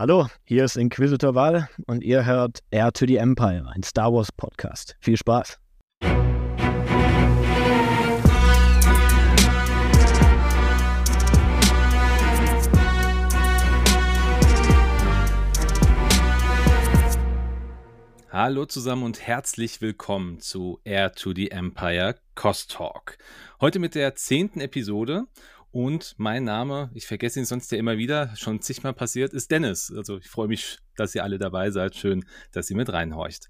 Hallo, hier ist Inquisitor Val und ihr hört Air to the Empire, ein Star Wars Podcast. Viel Spaß. Hallo zusammen und herzlich willkommen zu Air to the Empire Cost Talk. Heute mit der zehnten Episode und mein Name, ich vergesse ihn sonst ja immer wieder, schon zigmal passiert, ist Dennis. Also ich freue mich, dass ihr alle dabei seid. Schön, dass ihr mit reinhorcht.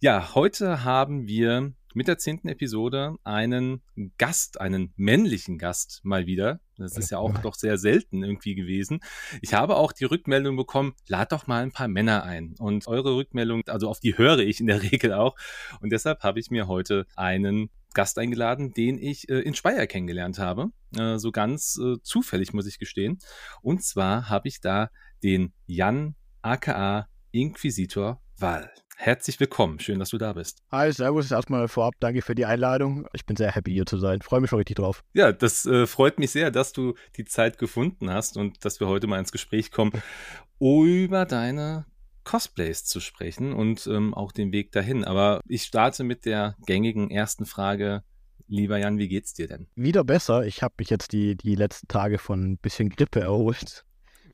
Ja, heute haben wir mit der zehnten Episode einen Gast, einen männlichen Gast mal wieder. Das ist ja auch doch sehr selten irgendwie gewesen. Ich habe auch die Rückmeldung bekommen, lad doch mal ein paar Männer ein. Und eure Rückmeldung, also auf die höre ich in der Regel auch. Und deshalb habe ich mir heute einen Gast eingeladen, den ich äh, in Speyer kennengelernt habe. Äh, so ganz äh, zufällig, muss ich gestehen. Und zwar habe ich da den Jan aka Inquisitor Wall. Herzlich willkommen, schön, dass du da bist. Hi, servus, erstmal vorab, danke für die Einladung. Ich bin sehr happy hier zu sein, freue mich schon richtig drauf. Ja, das äh, freut mich sehr, dass du die Zeit gefunden hast und dass wir heute mal ins Gespräch kommen über deine Cosplays zu sprechen und ähm, auch den Weg dahin. Aber ich starte mit der gängigen ersten Frage. Lieber Jan, wie geht's dir denn? Wieder besser. Ich habe mich jetzt die, die letzten Tage von ein bisschen Grippe erholt.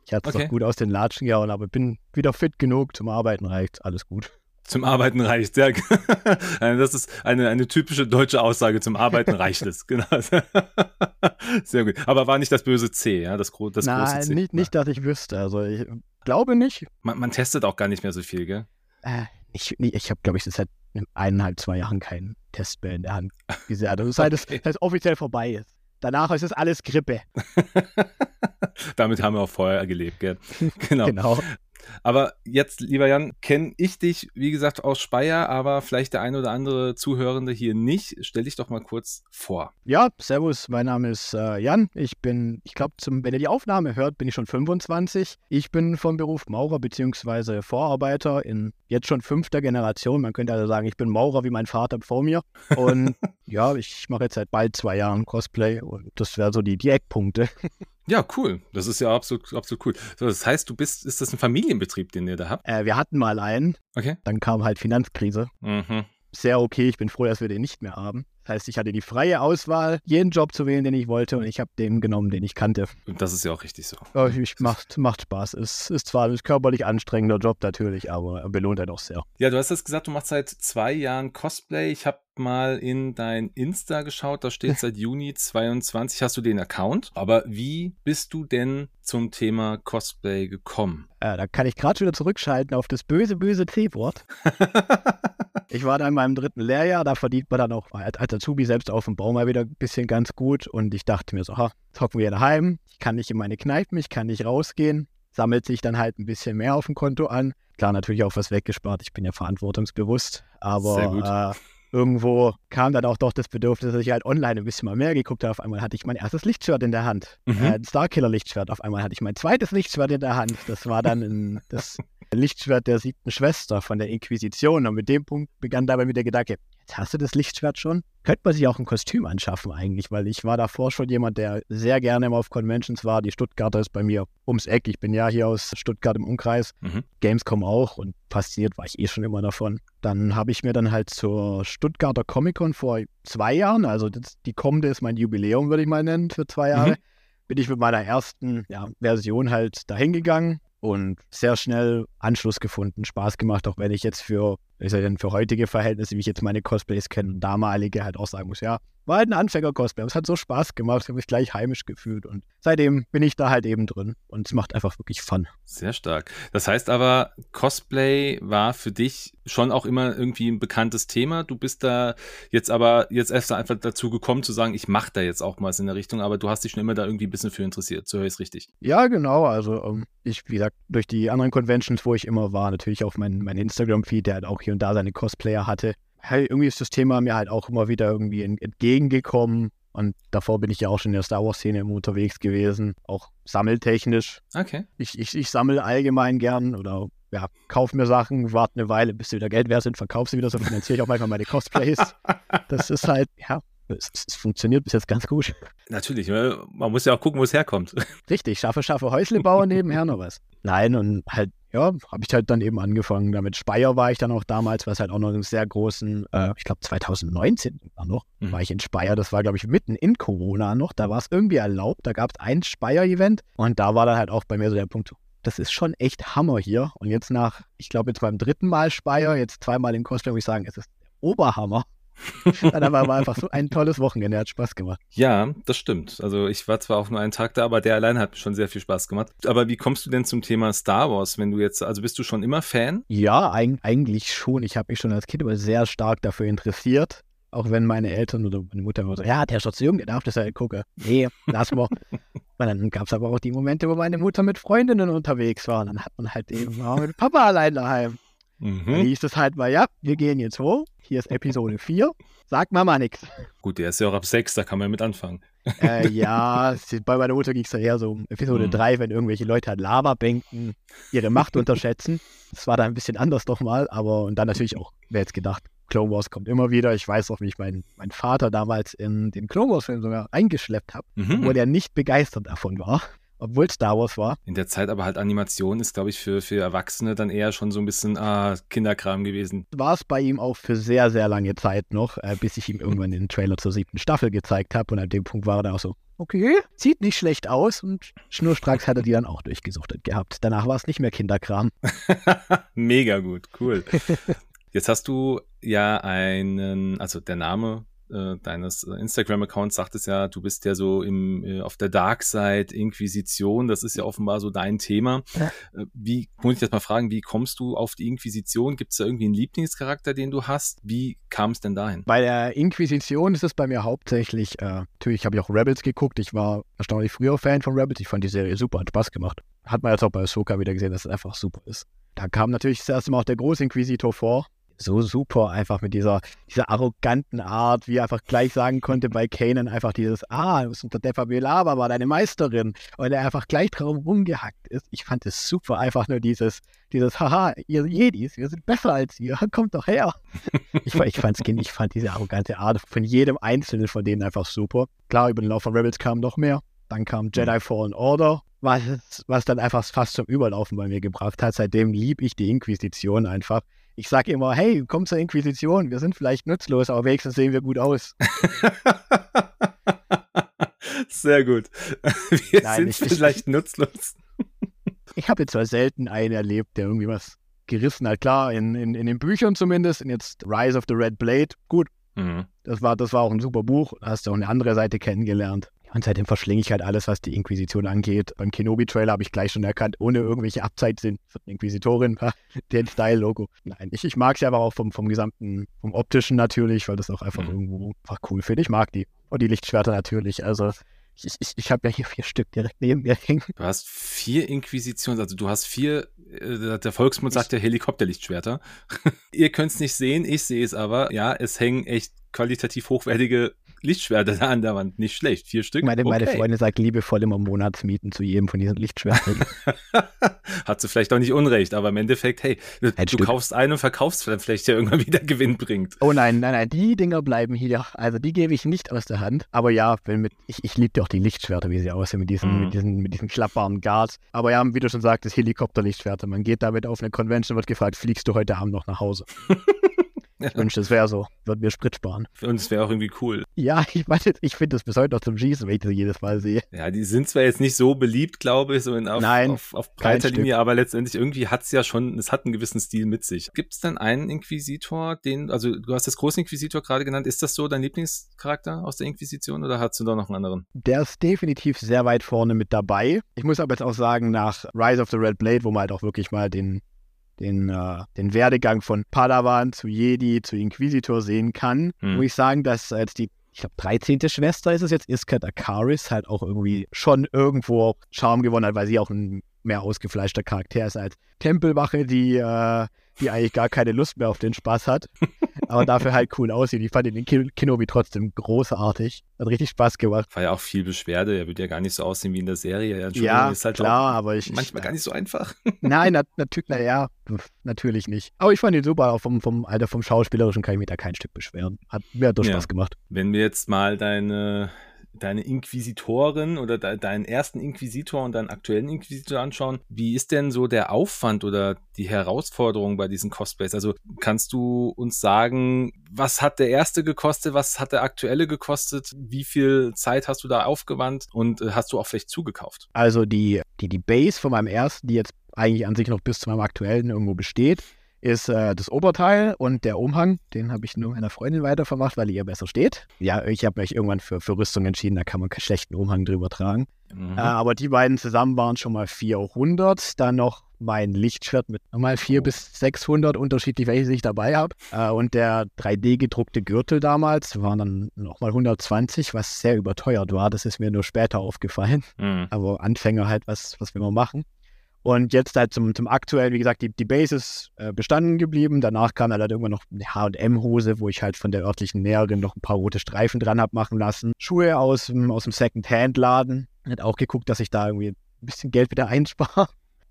Ich hatte es okay. noch gut aus den Latschen gehauen, aber bin wieder fit genug. Zum Arbeiten reicht. Alles gut. Zum Arbeiten reicht, ja. Das ist eine, eine typische deutsche Aussage. Zum Arbeiten reicht es, genau. Sehr gut. Aber war nicht das böse C, ja, das, das Nein, große C. Nicht, nicht, dass ich wüsste. Also ich glaube nicht. Man, man testet auch gar nicht mehr so viel, gell? Äh, ich ich habe, glaube ich, seit eineinhalb, zwei Jahren keinen Test mehr in der Hand gesehen. Also seit okay. es offiziell vorbei ist. Danach ist es alles Grippe. Damit haben wir auch vorher gelebt, gell? Genau. genau. Aber jetzt, lieber Jan, kenne ich dich, wie gesagt, aus Speyer, aber vielleicht der ein oder andere Zuhörende hier nicht. Stell dich doch mal kurz vor. Ja, servus, mein Name ist äh, Jan. Ich bin, ich glaube, wenn ihr die Aufnahme hört, bin ich schon 25. Ich bin vom Beruf Maurer bzw. Vorarbeiter in jetzt schon fünfter Generation. Man könnte also sagen, ich bin Maurer wie mein Vater vor mir. Und ja, ich mache jetzt seit bald zwei Jahren Cosplay und das wäre so die, die Eckpunkte. Ja, cool. Das ist ja absolut, absolut cool. So, das heißt, du bist, ist das ein Familienbetrieb, den ihr da habt? Äh, wir hatten mal einen. Okay. Dann kam halt Finanzkrise. Mhm. Sehr okay. Ich bin froh, dass wir den nicht mehr haben. Das heißt, ich hatte die freie Auswahl, jeden Job zu wählen, den ich wollte, und ich habe den genommen, den ich kannte. Und das ist ja auch richtig so. Ich, macht, macht Spaß. Es ist zwar ein körperlich anstrengender Job natürlich, aber er belohnt einen auch sehr. Ja, du hast jetzt gesagt, du machst seit zwei Jahren Cosplay. Ich habe mal in dein Insta geschaut, da steht seit Juni 22 hast du den Account. Aber wie bist du denn zum Thema Cosplay gekommen? Ja, da kann ich gerade wieder zurückschalten auf das böse, böse C-Wort. ich war da in meinem dritten Lehrjahr, da verdient man dann auch als Azubi selbst auf dem Bau mal wieder ein bisschen ganz gut. Und ich dachte mir so, ha, hocken wir daheim, ich kann nicht in meine Kneipen, ich kann nicht rausgehen. Sammelt sich dann halt ein bisschen mehr auf dem Konto an. Klar, natürlich auch was weggespart, ich bin ja verantwortungsbewusst. Aber äh, irgendwo kam dann auch doch das Bedürfnis, dass ich halt online ein bisschen mal mehr geguckt habe. Auf einmal hatte ich mein erstes Lichtschwert in der Hand. Mhm. Äh, ein Starkiller-Lichtschwert. Auf einmal hatte ich mein zweites Lichtschwert in der Hand. Das war dann ein, das Lichtschwert der siebten Schwester von der Inquisition. Und mit dem Punkt begann dabei mit der Gedanke, jetzt hast du das Lichtschwert schon? Könnte man sich auch ein Kostüm anschaffen eigentlich, weil ich war davor schon jemand, der sehr gerne immer auf Conventions war. Die Stuttgarter ist bei mir ums Eck. Ich bin ja hier aus Stuttgart im Umkreis. Mhm. Gamescom auch und fasziniert war ich eh schon immer davon. Dann habe ich mir dann halt zur Stuttgarter Comic-Con vor zwei Jahren, also das, die kommende ist mein Jubiläum, würde ich mal nennen, für zwei Jahre, mhm. bin ich mit meiner ersten ja, Version halt dahin gegangen und sehr schnell Anschluss gefunden, Spaß gemacht, auch wenn ich jetzt für, ich sag denn, für heutige Verhältnisse, wie ich jetzt meine Cosplays kenne, damalige halt auch sagen muss, ja, war halt ein Anfänger-Cosplay, aber es hat so Spaß gemacht, ich habe mich gleich heimisch gefühlt und seitdem bin ich da halt eben drin und es macht einfach wirklich Fun. Sehr stark. Das heißt aber, Cosplay war für dich schon auch immer irgendwie ein bekanntes Thema. Du bist da jetzt aber jetzt erst einfach dazu gekommen zu sagen, ich mache da jetzt auch mal was in der Richtung, aber du hast dich schon immer da irgendwie ein bisschen für interessiert. So höre ich es richtig. Ja, genau. Also ähm, ich, wie gesagt, durch die anderen Conventions, wo ich immer war, natürlich auf mein, mein Instagram-Feed, der halt auch hier und da seine Cosplayer hatte, hey, irgendwie ist das Thema mir halt auch immer wieder irgendwie entgegengekommen. Und davor bin ich ja auch schon in der Star Wars-Szene unterwegs gewesen, auch sammeltechnisch. Okay. Ich, ich, ich sammle allgemein gern oder ja, kauf mir Sachen, warte eine Weile, bis sie wieder Geld wert sind, verkaufe sie wieder, so finanziere ich auch manchmal meine Cosplays. das ist halt, ja, es, es funktioniert bis jetzt ganz gut. Natürlich, ne? man muss ja auch gucken, wo es herkommt. Richtig, schaffe, schaffe, Häusle bauen nebenher noch was. Nein, und halt, ja, habe ich halt dann eben angefangen. Damit Speyer war ich dann auch damals, was halt auch noch einen sehr großen, äh, ich glaube 2019 war noch, mhm. war ich in Speyer. Das war, glaube ich, mitten in Corona noch. Da war es irgendwie erlaubt. Da gab es ein Speyer-Event und da war dann halt auch bei mir so der Punkt, das ist schon echt Hammer hier. Und jetzt nach, ich glaube, jetzt beim dritten Mal Speyer, jetzt zweimal in Cosplay, muss ich sagen, es ist der Oberhammer. Dann war einfach so ein tolles Wochenende, hat Spaß gemacht. Ja, das stimmt. Also ich war zwar auch nur einen Tag da, aber der allein hat schon sehr viel Spaß gemacht. Aber wie kommst du denn zum Thema Star Wars, wenn du jetzt, also bist du schon immer Fan? Ja, eigentlich schon. Ich habe mich schon als Kind aber sehr stark dafür interessiert. Auch wenn meine Eltern oder meine Mutter immer so, ja, der ist doch zu jung, der darf das halt gucken. Nee, lass mal. Und dann gab es aber auch die Momente, wo meine Mutter mit Freundinnen unterwegs war. Und dann hat man halt eben auch mit Papa allein daheim. Mhm. Dann hieß es halt mal, ja, wir gehen jetzt hoch. Hier ist Episode 4. Sagt Mama nichts. Gut, der ist ja auch ab 6, da kann man ja mit anfangen. Äh, ja, bei meiner Mutter ging es ja eher so um Episode mhm. 3, wenn irgendwelche Leute halt Lava-Bänken ihre Macht unterschätzen. Das war da ein bisschen anders doch mal, aber und dann natürlich auch, wer jetzt gedacht, Clone Wars kommt immer wieder. Ich weiß auch, wie ich meinen mein Vater damals in den Clone Wars-Film sogar eingeschleppt habe, mhm. wo der nicht begeistert davon war obwohl Star Wars war. In der Zeit aber halt Animation ist, glaube ich, für, für Erwachsene dann eher schon so ein bisschen ah, Kinderkram gewesen. War es bei ihm auch für sehr, sehr lange Zeit noch, äh, bis ich ihm irgendwann den Trailer zur siebten Staffel gezeigt habe. Und an dem Punkt war er dann auch so, okay, sieht nicht schlecht aus. Und schnurstracks hat er die dann auch durchgesuchtet gehabt. Danach war es nicht mehr Kinderkram. Mega gut, cool. Jetzt hast du ja einen, also der Name äh, deines äh, Instagram-Accounts sagt es ja, du bist ja so im, äh, auf der Dark Side, Inquisition, das ist ja offenbar so dein Thema. Ja. Äh, wie, muss ich jetzt mal fragen, wie kommst du auf die Inquisition? Gibt es da irgendwie einen Lieblingscharakter, den du hast? Wie kam es denn dahin? Bei der Inquisition ist es bei mir hauptsächlich, äh, natürlich habe ich auch Rebels geguckt, ich war erstaunlich früher Fan von Rebels, ich fand die Serie super, hat Spaß gemacht. Hat man jetzt auch bei Ahsoka wieder gesehen, dass es einfach super ist. Da kam natürlich das erste Mal auch der Großinquisitor vor, so super, einfach mit dieser, dieser arroganten Art, wie er einfach gleich sagen konnte bei Kanan einfach dieses, ah, du bist unter Defa Belava, war deine Meisterin und er einfach gleich drauf rumgehackt ist. Ich fand es super, einfach nur dieses, dieses, haha, ihr Jedis, wir sind besser als ihr, kommt doch her. ich, ich fand's ich fand diese arrogante Art von jedem Einzelnen von denen einfach super. Klar, über den Lauf von Rebels kam noch mehr. Dann kam mhm. Jedi Fallen Order, was, was dann einfach fast zum Überlaufen bei mir gebracht hat. Seitdem liebe ich die Inquisition einfach. Ich sage immer, hey, komm zur Inquisition, wir sind vielleicht nutzlos, aber wenigstens sehen wir gut aus. Sehr gut. Wir Nein, sind ich, vielleicht ich, nutzlos. Ich habe jetzt zwar selten einen erlebt, der irgendwie was gerissen hat. Klar, in, in, in den Büchern zumindest, in jetzt Rise of the Red Blade, gut. Mhm. Das, war, das war auch ein super Buch. Hast du auch eine andere Seite kennengelernt. Und seitdem verschlinge ich halt alles, was die Inquisition angeht. Beim Kenobi-Trailer habe ich gleich schon erkannt, ohne irgendwelche für die Inquisitorin, den Style-Logo. Nein, ich, ich mag sie aber auch vom, vom gesamten, vom optischen natürlich, weil das auch einfach mhm. irgendwo einfach cool finde. Ich mag die. Und die Lichtschwerter natürlich. Also ich, ich, ich habe ja hier vier Stück direkt neben mir hängen. Du hast vier Inquisitions, also du hast vier, äh, der Volksmund sagt ja Helikopterlichtschwerter. Ihr könnt es nicht sehen, ich sehe es aber. Ja, es hängen echt qualitativ hochwertige Lichtschwerter da an der Wand. Nicht schlecht. Vier Stück. Meine, okay. meine Freundin sagt liebevoll immer Monatsmieten zu jedem von diesen Lichtschwertern. Hat sie vielleicht auch nicht unrecht, aber im Endeffekt, hey, du, du kaufst einen und verkaufst vielleicht ja irgendwann wieder Gewinn bringt. Oh nein, nein, nein, die Dinger bleiben hier. Also die gebe ich nicht aus der Hand. Aber ja, mit, ich, ich liebe auch die Lichtschwerter, wie sie aussehen, mit diesen, mhm. mit diesen, mit diesen klappbaren Guards. Aber ja, wie du schon sagtest, Helikopterlichtschwerter. Man geht damit auf eine Convention, wird gefragt, fliegst du heute Abend noch nach Hause? Ich wünschte, es wäre so. Würde mir Sprit sparen. Und es wäre auch irgendwie cool. Ja, ich meine, ich finde das bis heute noch zum Schießen, wenn ich das jedes Mal sehe. Ja, die sind zwar jetzt nicht so beliebt, glaube ich, so in, auf, Nein, auf, auf breiter Linie, aber letztendlich irgendwie hat es ja schon, es hat einen gewissen Stil mit sich. Gibt es denn einen Inquisitor, den, also du hast das Großinquisitor gerade genannt, ist das so dein Lieblingscharakter aus der Inquisition oder hast du da noch einen anderen? Der ist definitiv sehr weit vorne mit dabei. Ich muss aber jetzt auch sagen, nach Rise of the Red Blade, wo man halt auch wirklich mal den den, äh, den Werdegang von Padawan zu Jedi zu Inquisitor sehen kann, hm. muss ich sagen, dass als die ich glaube, 13. Schwester ist es jetzt, Iskat Akaris, halt auch irgendwie schon irgendwo Charme gewonnen hat, weil sie auch ein mehr ausgefleischter Charakter ist als Tempelwache, die, äh, die eigentlich gar keine Lust mehr auf den Spaß hat, aber dafür halt cool aussieht. Ich fand den Kino wie trotzdem großartig. Hat richtig Spaß gemacht. War ja auch viel Beschwerde. Er wird ja gar nicht so aussehen wie in der Serie. Ja, ist halt klar, aber ich. Manchmal ich, gar nicht so einfach. Nein, natürlich, naja, natürlich nicht. Aber ich fand ihn super. Auch vom, vom Alter, vom Schauspielerischen kann ich mich da kein Stück beschweren. Hat mir hat doch Spaß ja. gemacht. Wenn wir jetzt mal deine deine Inquisitorin oder de deinen ersten Inquisitor und deinen aktuellen Inquisitor anschauen, wie ist denn so der Aufwand oder die Herausforderung bei diesen Cosplays? Also kannst du uns sagen, was hat der erste gekostet, was hat der aktuelle gekostet, wie viel Zeit hast du da aufgewandt und äh, hast du auch vielleicht zugekauft? Also die, die, die Base von meinem ersten, die jetzt eigentlich an sich noch bis zu meinem aktuellen irgendwo besteht, ist äh, das Oberteil und der Umhang. Den habe ich nur meiner Freundin weitervermacht, weil ihr besser steht. Ja, ich habe mich irgendwann für, für Rüstung entschieden, da kann man keinen schlechten Umhang drüber tragen. Mhm. Äh, aber die beiden zusammen waren schon mal 400. Dann noch mein Lichtschwert mit nochmal 400 oh. bis 600 unterschiedlich, welche ich dabei habe. Äh, und der 3D-gedruckte Gürtel damals waren dann nochmal 120, was sehr überteuert war. Das ist mir nur später aufgefallen. Mhm. Aber Anfänger halt, was, was will man machen? Und jetzt halt zum, zum aktuellen, wie gesagt, die, die Base ist äh, bestanden geblieben. Danach kam halt irgendwann noch eine HM-Hose, wo ich halt von der örtlichen Näherin noch ein paar rote Streifen dran habe machen lassen. Schuhe aus, aus dem Second-Hand-Laden. Hat auch geguckt, dass ich da irgendwie ein bisschen Geld wieder einspare.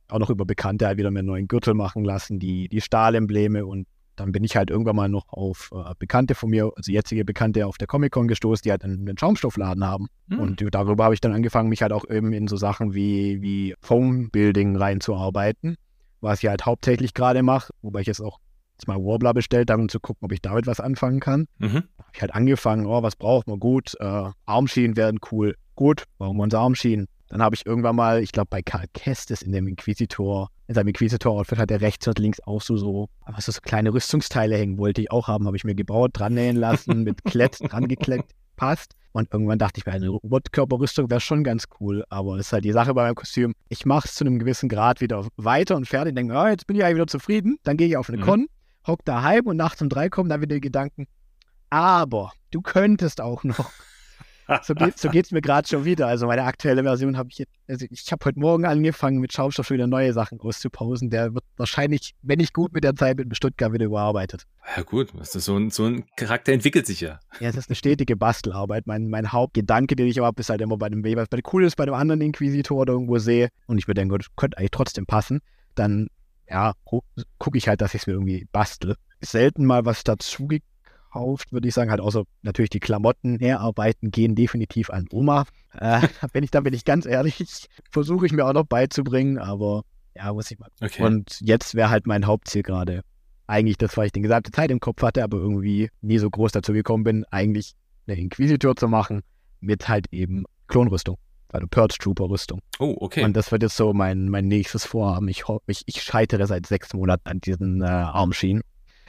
Auch noch über Bekannte halt wieder mir einen neuen Gürtel machen lassen, die, die Stahlembleme und dann bin ich halt irgendwann mal noch auf äh, Bekannte von mir, also jetzige Bekannte auf der Comic-Con gestoßen, die halt einen, einen Schaumstoffladen haben. Mhm. Und darüber habe ich dann angefangen, mich halt auch eben in so Sachen wie, wie Foam-Building reinzuarbeiten, was ich halt hauptsächlich gerade mache, wobei ich jetzt auch jetzt mal Warbler bestellt habe, um zu gucken, ob ich damit was anfangen kann. Mhm. habe ich halt angefangen, oh, was braucht man? Gut, äh, Armschienen werden cool. Gut, brauchen wir uns Armschienen. Dann habe ich irgendwann mal, ich glaube bei Karl Kestis in dem Inquisitor, in seinem Inquisitor-Outfit hat er rechts und links auch so, so, was so kleine Rüstungsteile hängen, wollte ich auch haben, habe ich mir gebaut, dran nähen lassen, mit Klett dran gekleckt, passt. Und irgendwann dachte ich mir, eine Robotkörperrüstung wäre schon ganz cool, aber das ist halt die Sache bei meinem Kostüm. Ich mache es zu einem gewissen Grad wieder weiter und fertig, denke, oh, jetzt bin ich eigentlich wieder zufrieden. Dann gehe ich auf eine mhm. Con, hock daheim und nachts um drei kommen dann wieder die Gedanken, aber du könntest auch noch so geht es so mir gerade schon wieder. Also meine aktuelle Version habe ich jetzt, also ich habe heute Morgen angefangen mit Schaumstoff schon wieder neue Sachen auszupausen. Der wird wahrscheinlich, wenn nicht gut mit der Zeit mit Stuttgart wieder überarbeitet. Ja gut, das so, ein, so ein Charakter entwickelt sich ja. Ja, es ist eine stetige Bastelarbeit. Mein, mein Hauptgedanke, den ich aber habe, ist halt immer bei dem Weber, bei dem cool ist, bei dem anderen Inquisitor oder irgendwo sehe und ich mir denke, das könnte eigentlich trotzdem passen, dann ja, gucke ich halt, dass ich es mir irgendwie bastle. Selten mal was dazu gekauft, würde ich sagen. Halt außer natürlich die Klamotten herarbeiten gehen definitiv an Oma. Äh, wenn ich, da bin ich ganz ehrlich, versuche ich mir auch noch beizubringen, aber ja, muss ich mal. Okay. Und jetzt wäre halt mein Hauptziel gerade. Eigentlich das, was ich die gesamte Zeit im Kopf hatte, aber irgendwie nie so groß dazu gekommen bin, eigentlich eine Inquisitor zu machen mit halt eben Klonrüstung. Also Purge Trooper Rüstung. Oh, okay. Und das wird jetzt so mein, mein nächstes Vorhaben. Ich, ich, ich scheitere seit sechs Monaten an diesen äh, Armschienen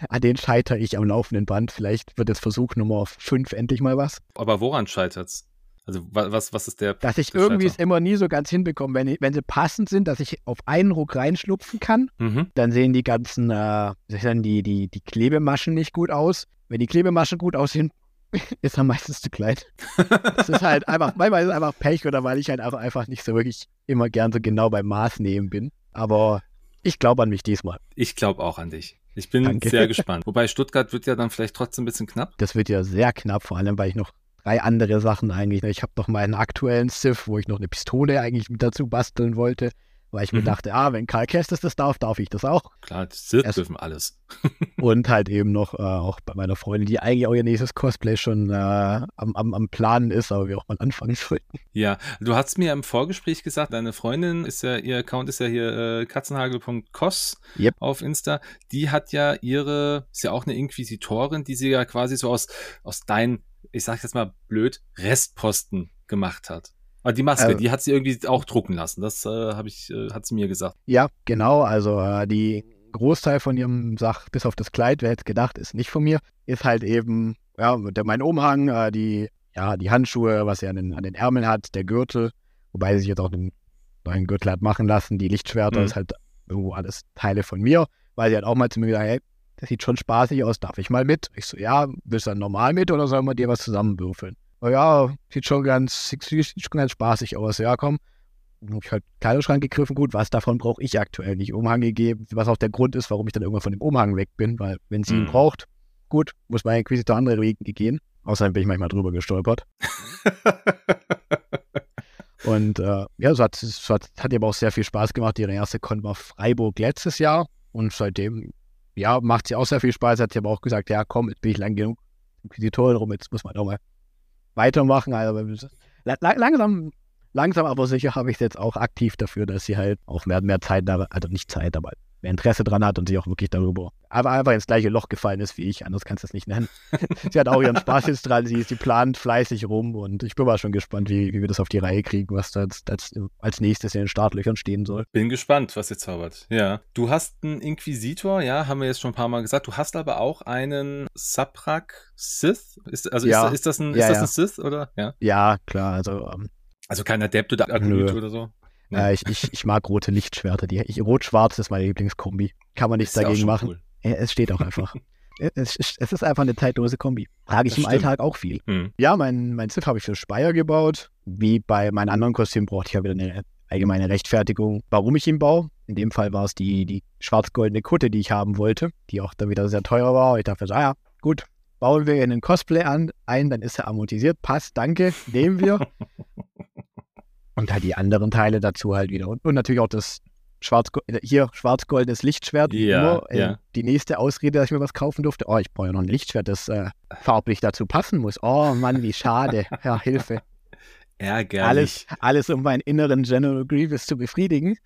an den scheitere ich am laufenden Band. Vielleicht wird es Versuch Nummer 5 endlich mal was. Aber woran scheitert's? Also was, was ist der. Dass ich irgendwie es immer nie so ganz hinbekomme, wenn, wenn sie passend sind, dass ich auf einen Ruck reinschlupfen kann, mhm. dann sehen die ganzen, äh, die, die, die Klebemaschen nicht gut aus. Wenn die Klebemaschen gut aussehen, ist er meistens zu klein. das ist halt einfach, manchmal ist es einfach Pech oder weil ich halt einfach, einfach nicht so wirklich immer gern so genau beim Maß nehmen bin. Aber ich glaube an mich diesmal. Ich glaube auch an dich. Ich bin Danke. sehr gespannt. Wobei Stuttgart wird ja dann vielleicht trotzdem ein bisschen knapp. Das wird ja sehr knapp, vor allem, weil ich noch drei andere Sachen eigentlich. Ich habe noch meinen aktuellen Civ, wo ich noch eine Pistole eigentlich mit dazu basteln wollte weil ich mhm. mir dachte, ah, wenn Karl Kestis das darf, darf ich das auch. Klar, Sith dürfen alles. und halt eben noch äh, auch bei meiner Freundin, die eigentlich auch ihr nächstes Cosplay schon äh, am, am, am Planen ist, aber wir auch mal anfangen sollten. Ja, du hast mir im Vorgespräch gesagt, deine Freundin ist ja, ihr Account ist ja hier äh, katzenhagel.kos yep. auf Insta. Die hat ja ihre, ist ja auch eine Inquisitorin, die sie ja quasi so aus, aus deinen, ich sag jetzt mal blöd, Restposten gemacht hat. Aber die Maske, äh, die hat sie irgendwie auch drucken lassen. Das äh, habe ich, äh, hat sie mir gesagt. Ja, genau. Also äh, die Großteil von ihrem Sach, bis auf das Kleid, wer hätte gedacht, ist nicht von mir, ist halt eben, ja, der, mein Umhang, äh, die, ja, die Handschuhe, was sie an den, an den Ärmeln hat, der Gürtel, wobei sie sich jetzt auch den neuen Gürtel hat machen lassen, die Lichtschwerter, mhm. ist halt irgendwo alles Teile von mir, weil sie hat auch mal zu mir gesagt, hey, das sieht schon spaßig aus, darf ich mal mit? Ich so, ja, willst du dann normal mit oder sollen wir dir was zusammenwürfeln? Oh ja, sieht schon ganz, sieht schon ganz spaßig aus. Ja, komm, Dann habe ich halt Kleiderschrank gegriffen, gut, was davon brauche ich aktuell nicht. Umhang gegeben, was auch der Grund ist, warum ich dann irgendwann von dem Umhang weg bin, weil wenn sie ihn Mhm. braucht, gut, muss mein Inquisitor andere Wege gehen. Außerdem bin ich manchmal drüber gestolpert. Und äh, ja, es hat, es hat, hat aber auch sehr viel Spaß gemacht. Ihre erste Con war Freiburg letztes Jahr und seitdem, ja, macht sie auch sehr viel Spaß. Hat sie aber auch gesagt, ja, komm, jetzt bin ich lang genug Inquisitorin rum, jetzt muss man auch mal weitermachen. Also la la langsam, langsam aber sicher habe ich es jetzt auch aktiv dafür, dass sie halt auch mehr, mehr Zeit, also nicht Zeit, aber mehr Interesse dran hat und sich auch wirklich darüber aber einfach ins gleiche Loch gefallen ist wie ich, anders kannst du es nicht nennen. sie hat auch ihren Spaß jetzt dran, sie, sie plant fleißig rum und ich bin mal schon gespannt, wie, wie wir das auf die Reihe kriegen, was da als, als, als nächstes in den Startlöchern stehen soll. Bin gespannt, was ihr zaubert. Ja. Du hast einen Inquisitor, ja, haben wir jetzt schon ein paar Mal gesagt. Du hast aber auch einen Saprak Sith. Ist, also Ja. ist, ist das ein, Ja, ist das ein Sith oder? Ja. Ja, klar, also ähm, Also kein Adept oder Nö. oder so. Ja. äh, ich, ich, ich mag rote Lichtschwerter. Die, ich, Rot-Schwarz ist meine Lieblingskombi. Kann man nichts Ist dagegen machen. cool. Es steht auch einfach. es, es es ist einfach eine zeitlose Kombi. Trage ich Das im stimmt. Alltag auch viel. Hm. Ja, mein, mein Sith habe ich für Speyer gebaut. Wie bei meinen anderen Kostümen brauchte ich ja wieder eine allgemeine Rechtfertigung, warum ich ihn baue. In dem Fall war es die, die schwarz-goldene Kutte, die ich haben wollte, die auch dann wieder sehr teuer war. Ich dachte so, ah ja, gut, bauen wir einen Cosplay an, ein, dann ist er amortisiert, passt, danke, nehmen wir. und halt die anderen Teile dazu halt wieder. Und, und natürlich auch das schwarz hier schwarz-goldenes Lichtschwert. Ja, immer. Äh, ja. Die nächste Ausrede, dass ich mir was kaufen durfte. Oh, ich brauche ja noch ein Lichtschwert, das äh, farblich dazu passen muss. Oh Mann, wie schade. Ja, Hilfe. Ärgerlich. Alles, alles um meinen inneren General Grievous zu befriedigen.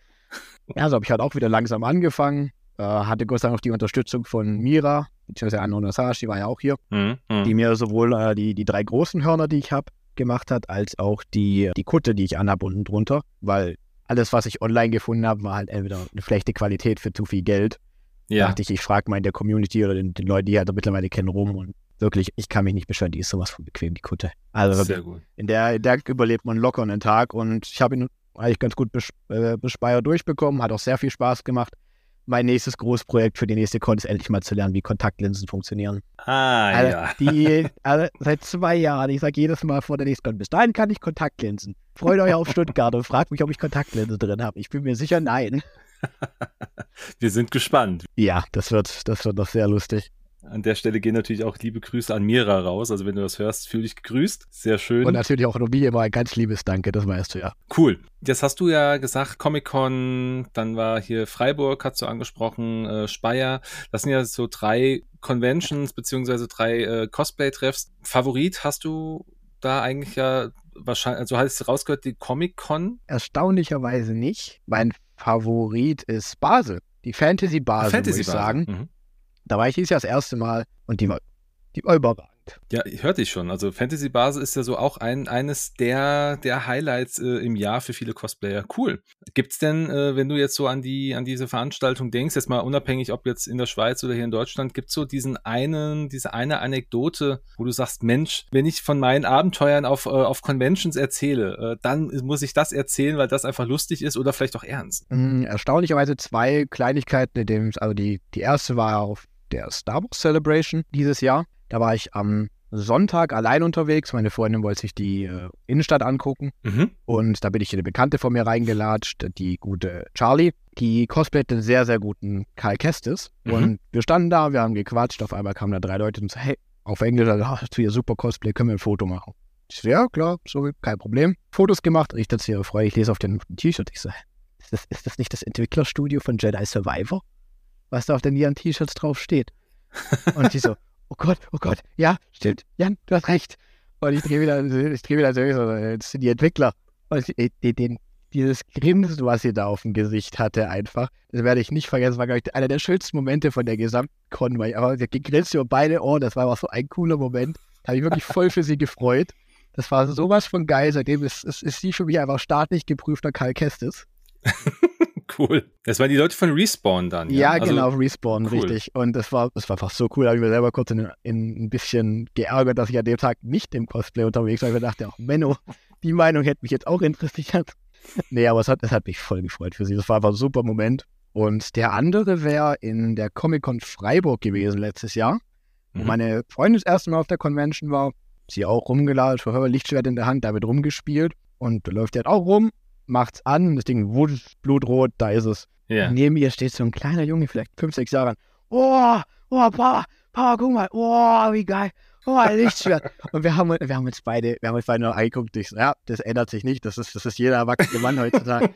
Ja, so habe ich halt auch wieder langsam angefangen. Äh, hatte Gott sei Dank auch die Unterstützung von Mira, beziehungsweise Anno Sage, die war ja auch hier, Hm, hm. die mir sowohl äh, die, die drei großen Hörner, die ich habe, gemacht hat, als auch die, die Kutte, die ich anhab unten drunter, weil alles, was ich online gefunden habe, war halt entweder eine schlechte Qualität für zu viel Geld. ja. Dachte ich, ich frage mal in der Community oder den, den Leuten, die halt mittlerweile kennen, rum und wirklich, ich kann mich nicht beschweren, die ist sowas von bequem, die Kutte. Also Sehr gut. in der, in der überlebt man locker einen Tag und ich habe ihn eigentlich ganz gut bes äh, bespeiert durchbekommen, hat auch sehr viel Spaß gemacht. Mein nächstes Großprojekt für die nächste Con ist endlich mal zu lernen, wie Kontaktlinsen funktionieren. Ah, Also, ja. die, also, seit zwei Jahren, ich sage jedes Mal vor der nächsten Con, bis dahin kann ich Kontaktlinsen. Freut euch auf Stuttgart und fragt mich, ob ich Kontaktlinsen drin habe. Ich bin mir sicher, nein. Wir sind gespannt. Ja, das wird, das wird noch sehr lustig. An der Stelle gehen natürlich auch liebe Grüße an Mira raus. Also wenn du das hörst, fühl dich gegrüßt. Sehr schön. Und natürlich auch noch wie immer ein ganz liebes Danke, das weißt du ja. Cool. Jetzt hast du ja gesagt, Comic-Con, dann war hier Freiburg, hast du angesprochen, äh, Speyer. Das sind ja so drei Conventions beziehungsweise drei äh, Cosplay-Treffs. Favorit hast du da eigentlich ja wahrscheinlich, also hast du rausgehört, die Comic-Con? Erstaunlicherweise nicht. Mein Favorit ist Basel. Die Fantasy Basel, ich Basel. sagen. Mhm. Da war ich dieses Jahr das erste Mal und die war, die war überragend. Ja, hörte ich schon. Also Fantasy Basel ist ja so auch ein, eines der, der Highlights äh, im Jahr für viele Cosplayer. Cool. Gibt's denn, äh, wenn du jetzt so an die, an diese Veranstaltung denkst, jetzt mal unabhängig, ob jetzt in der Schweiz oder hier in Deutschland, gibt's so diesen einen, diese eine Anekdote, wo du sagst, Mensch, wenn ich von meinen Abenteuern auf, äh, auf Conventions erzähle, äh, dann muss ich das erzählen, weil das einfach lustig ist oder vielleicht auch ernst. Mm, Erstaunlicherweise zwei Kleinigkeiten, in dem, also die, die erste war auf der Star Wars Celebration dieses Jahr. Da war ich am Sonntag allein unterwegs. Meine Freundin wollte sich die äh, Innenstadt angucken. Mhm. Und da bin ich in eine Bekannte von mir reingelatscht, die gute Charlie. Die cosplayt einen sehr, sehr guten Karl Kestis. Mhm. Und wir standen da, wir haben gequatscht. Auf einmal kamen da drei Leute und so, hey, auf Englisch, also, ah, zu ihr super Cosplay, können wir ein Foto machen? Ich so, ja, klar, so, kein Problem. Fotos gemacht. Ich dazu ihre Freude, ich lese auf den T-Shirt. Ich so, ist das, ist das nicht das Entwicklerstudio von Jedi Survivor? Was da auf den ihren T-Shirts drauf steht. Und die so, oh Gott, oh Gott, ja, stimmt, Jan, du hast recht. Und ich drehe wieder, ich drehe wieder so, das sind die Entwickler. Und ich- den, den, dieses Grinsen, was sie da auf dem Gesicht hatte, einfach, das werde ich nicht vergessen, war, glaube ich, einer der schönsten Momente von der gesamten Con, weil ich aber sie gegrinst über beide Ohren, das war aber so ein cooler Moment. Da habe ich wirklich voll für sie gefreut. Das war sowas von geil, seitdem ist, ist, ist sie für mich einfach staatlich geprüfter Karl Kestis. Cool. Das waren die Leute von Respawn dann. Ja, Also, genau, Respawn, cool. richtig. Und das war, das war einfach so cool. Da habe ich mir selber kurz in, in ein bisschen geärgert, dass ich an dem Tag nicht im Cosplay unterwegs war. Ich dachte, ach Menno, die Meinung hätte mich jetzt auch interessiert. Nee, aber es hat, es hat mich voll gefreut für sie. Das war einfach ein super Moment. Und der andere wäre in der Comic-Con Freiburg gewesen letztes Jahr, wo Mhm. meine Freundin das erste Mal auf der Convention war. Sie auch rumgeladen, Lichtschwert in der Hand, damit rumgespielt. Und da läuft die halt auch rum. Macht's an, das Ding wusch, blutrot, da ist es. Ja. Neben ihr steht so ein kleiner Junge, vielleicht fünf, sechs Jahre. Oh, oh, Papa, Papa, guck mal, oh, wie geil. Oh, ein Lichtschwert. Und wir haben, wir haben uns beide, wir haben uns beide noch angeguckt. Ich so, ja, das ändert sich nicht. Das ist, das ist jeder erwachsene Mann heutzutage.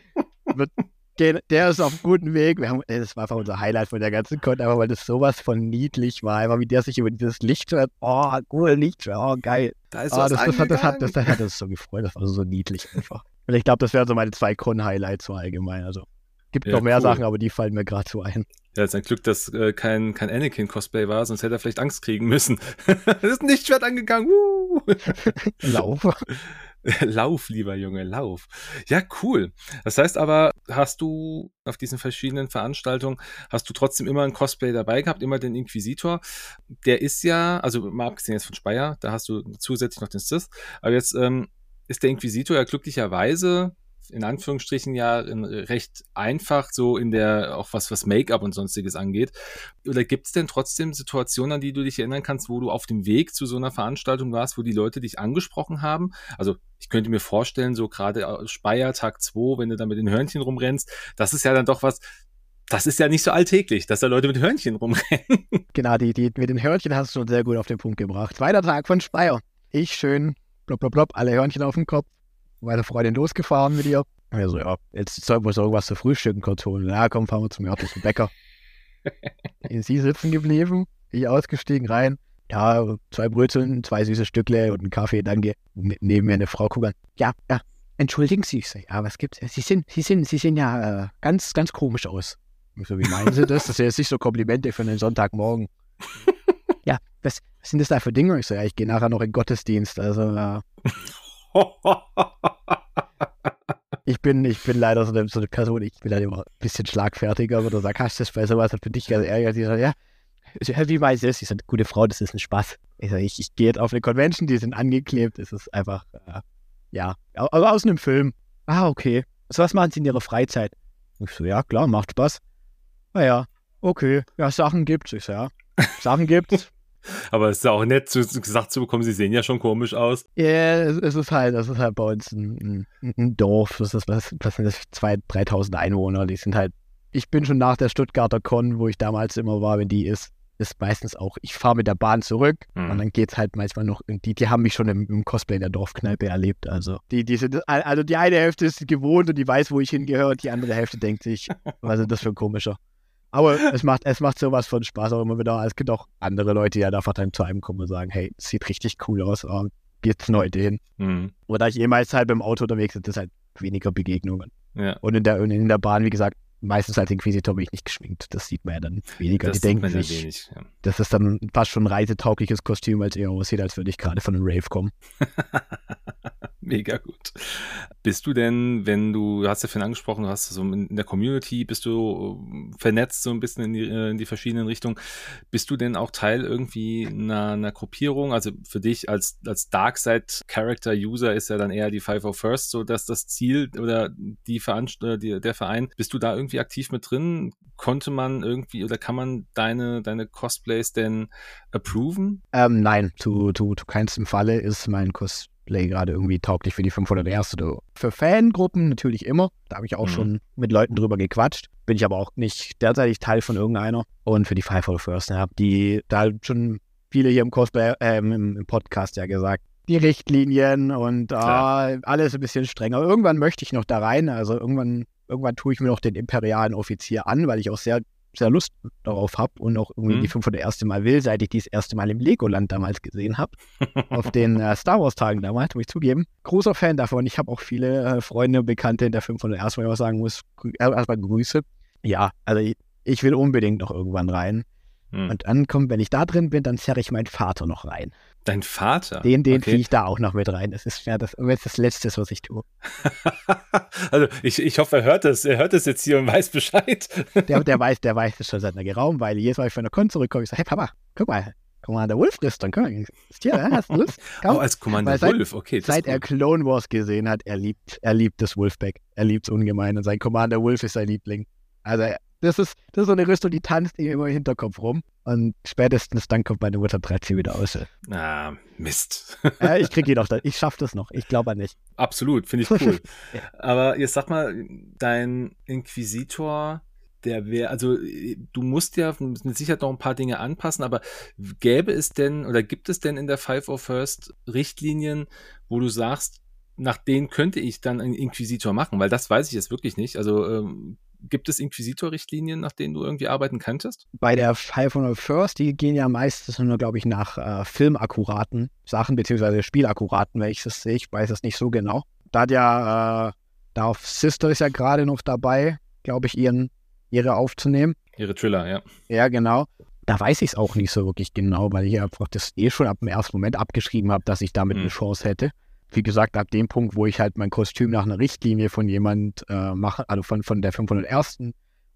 Wird, der ist auf einem guten Weg. Haben, das war einfach unser Highlight von der ganzen Con, einfach weil das sowas von niedlich war. Einfach wie der sich über dieses Lichtschwert, oh, cool Lichtschwert, oh, geil. Da ist Ah, was das, das, hat, das, hat, das, angegangen. das hat uns so gefreut. Das war so niedlich einfach. Und ich glaube, das wären so meine zwei Con-Highlights so allgemein. Also gibt Ja, noch mehr cool. Sachen, aber die fallen mir gerade so ein. Ja, ist ein Glück, dass äh, kein, kein Anakin-Cosplay war, sonst hätte er vielleicht Angst kriegen müssen. das ist ein Lichtschwert angegangen. Uh. Lauf. lauf, lieber Junge, lauf. Ja, cool. Das heißt aber, hast du auf diesen verschiedenen Veranstaltungen, hast du trotzdem immer ein Cosplay dabei gehabt, immer den Inquisitor. Der ist ja, also mal abgesehen jetzt von Speyer, da hast du zusätzlich noch den Sith, aber jetzt ähm, ist der Inquisitor ja glücklicherweise in Anführungsstrichen ja in, recht einfach, so in der, auch was, was Make-up und sonstiges angeht. Oder gibt es denn trotzdem Situationen, an die du dich erinnern kannst, wo du auf dem Weg zu so einer Veranstaltung warst, wo die Leute dich angesprochen haben? Also ich könnte mir vorstellen, so gerade Speyer Tag 2, wenn du da mit den Hörnchen rumrennst, das ist ja dann doch was, das ist ja nicht so alltäglich, dass da Leute mit Hörnchen rumrennen. Genau, die, die mit den Hörnchen hast du schon sehr gut auf den Punkt gebracht. Zweiter Tag von Speyer. Ich schön, blop, blop, blop, alle Hörnchen auf dem Kopf. Meine Freundin losgefahren mit ihr. Und wir so, ja, jetzt sollten wir so irgendwas zu frühstücken kurz holen. Ja, komm, fahren wir zum örtlichen Bäcker. Sie sitzen geblieben, ich ausgestiegen rein. Ja, zwei Brötchen, zwei süße Stückle und einen Kaffee, danke. Ne- Neben mir eine Frau gucken. Ja, ja, entschuldigen Sie. Ich so, ja, was gibt's? Sie sind, Sie sind, Sie sehen ja äh, ganz, ganz komisch aus. Ich so, wie meinen Sie das? Das sind jetzt nicht so Komplimente für einen Sonntagmorgen. ja, was, was sind das da für Dinge? Ich so, ja, ich gehe nachher noch in Gottesdienst. Also, äh, ich bin, ich bin leider so eine, so eine Person, ich bin halt immer ein bisschen schlagfertiger oder sarkastisch bei sowas und für dich ganz ärgerlich. Ja, ich so, ja, wie weiß es? Ich sage, gute Frau, das ist ein Spaß. Ich sage, ich, ich gehe jetzt auf eine Convention, die sind angeklebt, es ist einfach, äh, ja, au- aus einem Film. Ah, okay. So, was machen Sie in Ihrer Freizeit? Ich so, ja, klar, macht Spaß. Naja, okay, ja, Sachen gibt's. Ich so, ja, Sachen gibt's. Aber es ist auch nett zu, gesagt zu bekommen, sie sehen ja schon komisch aus. Ja, es, es ist halt, das ist halt bei uns ein, ein, Dorf, das ist was, was sind das, 2.000, 3.000 Einwohner, die sind halt, ich bin schon nach der Stuttgarter Con, wo ich damals immer war, wenn die ist, ist meistens auch, ich fahre mit der Bahn zurück Hm. und dann geht's halt manchmal noch, die, die haben mich schon im, im Cosplay der Dorfkneipe erlebt, also die, die sind, also die eine Hälfte ist gewohnt und die weiß, wo ich hingehöre und die andere Hälfte denkt sich, was ist das für ein komischer. Aber es macht, es macht sowas von Spaß auch immer wieder. Es gibt auch andere Leute, die ja da dann zu einem kommen und sagen, hey, sieht richtig cool aus, oh, geht's neu hin. Hm. Oder ich jemals halt beim Auto unterwegs bin, das ist halt weniger Begegnungen. Ja. Und in der, in der Bahn, wie gesagt, meistens als Inquisitor bin ich nicht geschminkt. Das sieht man ja dann weniger. Das die denken sich, wenig. Ja. das ist dann fast schon ein reisetaugliches Kostüm, es eher aussieht, als würde ich gerade von einem Rave kommen. Mega gut. Bist du denn, wenn du, du hast ja vorhin angesprochen, du hast so in der Community, bist du äh, vernetzt so ein bisschen in die, äh, in die verschiedenen Richtungen. Bist du denn auch Teil irgendwie einer, einer Gruppierung? Also für dich als, als Darkseid-Character-User ist ja dann eher die 501st so dass das Ziel oder die Veranst äh, die, der Verein. Bist du da irgendwie aktiv mit drin? Konnte man irgendwie oder kann man deine, deine Cosplays denn approven? Ähm, nein, zu, zu, zu keinstem Falle ist mein Cosplay gerade irgendwie tauglich für die 501. Oder für Fangruppen natürlich immer. Da habe ich auch Mhm. schon mit Leuten drüber gequatscht. Bin ich aber auch nicht derzeitig Teil von irgendeiner. Und für die 501. Ja, die, da schon viele hier im Cosplay, ähm, im, im Podcast ja gesagt, die Richtlinien und ah, alles ein bisschen strenger. Irgendwann möchte ich noch da rein. Also irgendwann, irgendwann tue ich mir noch den imperialen Offizier an, weil ich auch sehr sehr Lust darauf habe und auch irgendwie Mhm. die 501. Mal will, seit ich die das erste Mal im Legoland damals gesehen habe. auf den äh, Star Wars Tagen damals, muss ich zugeben. Großer Fan davon. Ich habe auch viele äh, Freunde und Bekannte in der 501, wo ich auch sagen muss, grü- äh, erstmal Grüße. Ja, also ich, ich will unbedingt noch irgendwann rein. Hm. Und dann kommt, wenn ich da drin bin, dann zerre ich meinen Vater noch rein. Dein Vater? Den, den Okay. ziehe ich da auch noch mit rein. Das ist ja das, das, ist das Letzte, was ich tue. also ich, ich hoffe, er hört es. Er hört es jetzt hier und weiß Bescheid. Der, der weiß, der weiß das schon seit einer geraumen Weile. Jedes Mal, wenn ich von der Con zurückkomme, ich sage, hey Papa, guck mal, guck mal, der Wolf frisst, dann komm, ist hier, ja, hast du Lust? Komm. Oh, als Commander seit- Wolf, okay. Seit ist er. Clone Wars gesehen hat, er liebt, er liebt das Wolfpack. Er liebt es ungemein und sein Commander Wolf ist sein Liebling. Also Das ist, das ist so eine Rüstung, die tanzt immer im Hinterkopf rum. Und spätestens dann kommt meine Mutter treibt sie wieder aus. Ah, Mist. ja, ich kriege ihn noch. Ich schaffe das noch. Ich glaube nicht. Absolut, finde ich cool. ja. Aber jetzt sag mal, dein Inquisitor, der wäre, also du musst ja mit Sicherheit noch ein paar Dinge anpassen, aber gäbe es denn oder gibt es denn in der Five of First Richtlinien, wo du sagst, nach denen könnte ich dann einen Inquisitor machen? Weil das weiß ich jetzt wirklich nicht. Also ähm, gibt es Inquisitor-Richtlinien, nach denen du irgendwie arbeiten könntest? Bei der 500 First, die gehen ja meistens nur, glaube ich, nach äh, filmakkuraten Sachen, beziehungsweise Spielakkuraten, wenn ich das sehe. Ich weiß es nicht so genau. Da hat ja, äh, Darth Sister ist ja gerade noch dabei, glaube ich, ihren, ihre aufzunehmen. Ihre Triller, ja. Ja, genau. Da weiß ich es auch nicht so wirklich genau, weil ich einfach das eh schon ab dem ersten Moment abgeschrieben habe, dass ich damit hm. eine Chance hätte wie gesagt, ab dem Punkt, wo ich halt mein Kostüm nach einer Richtlinie von jemand äh, mache, also von, von der 501.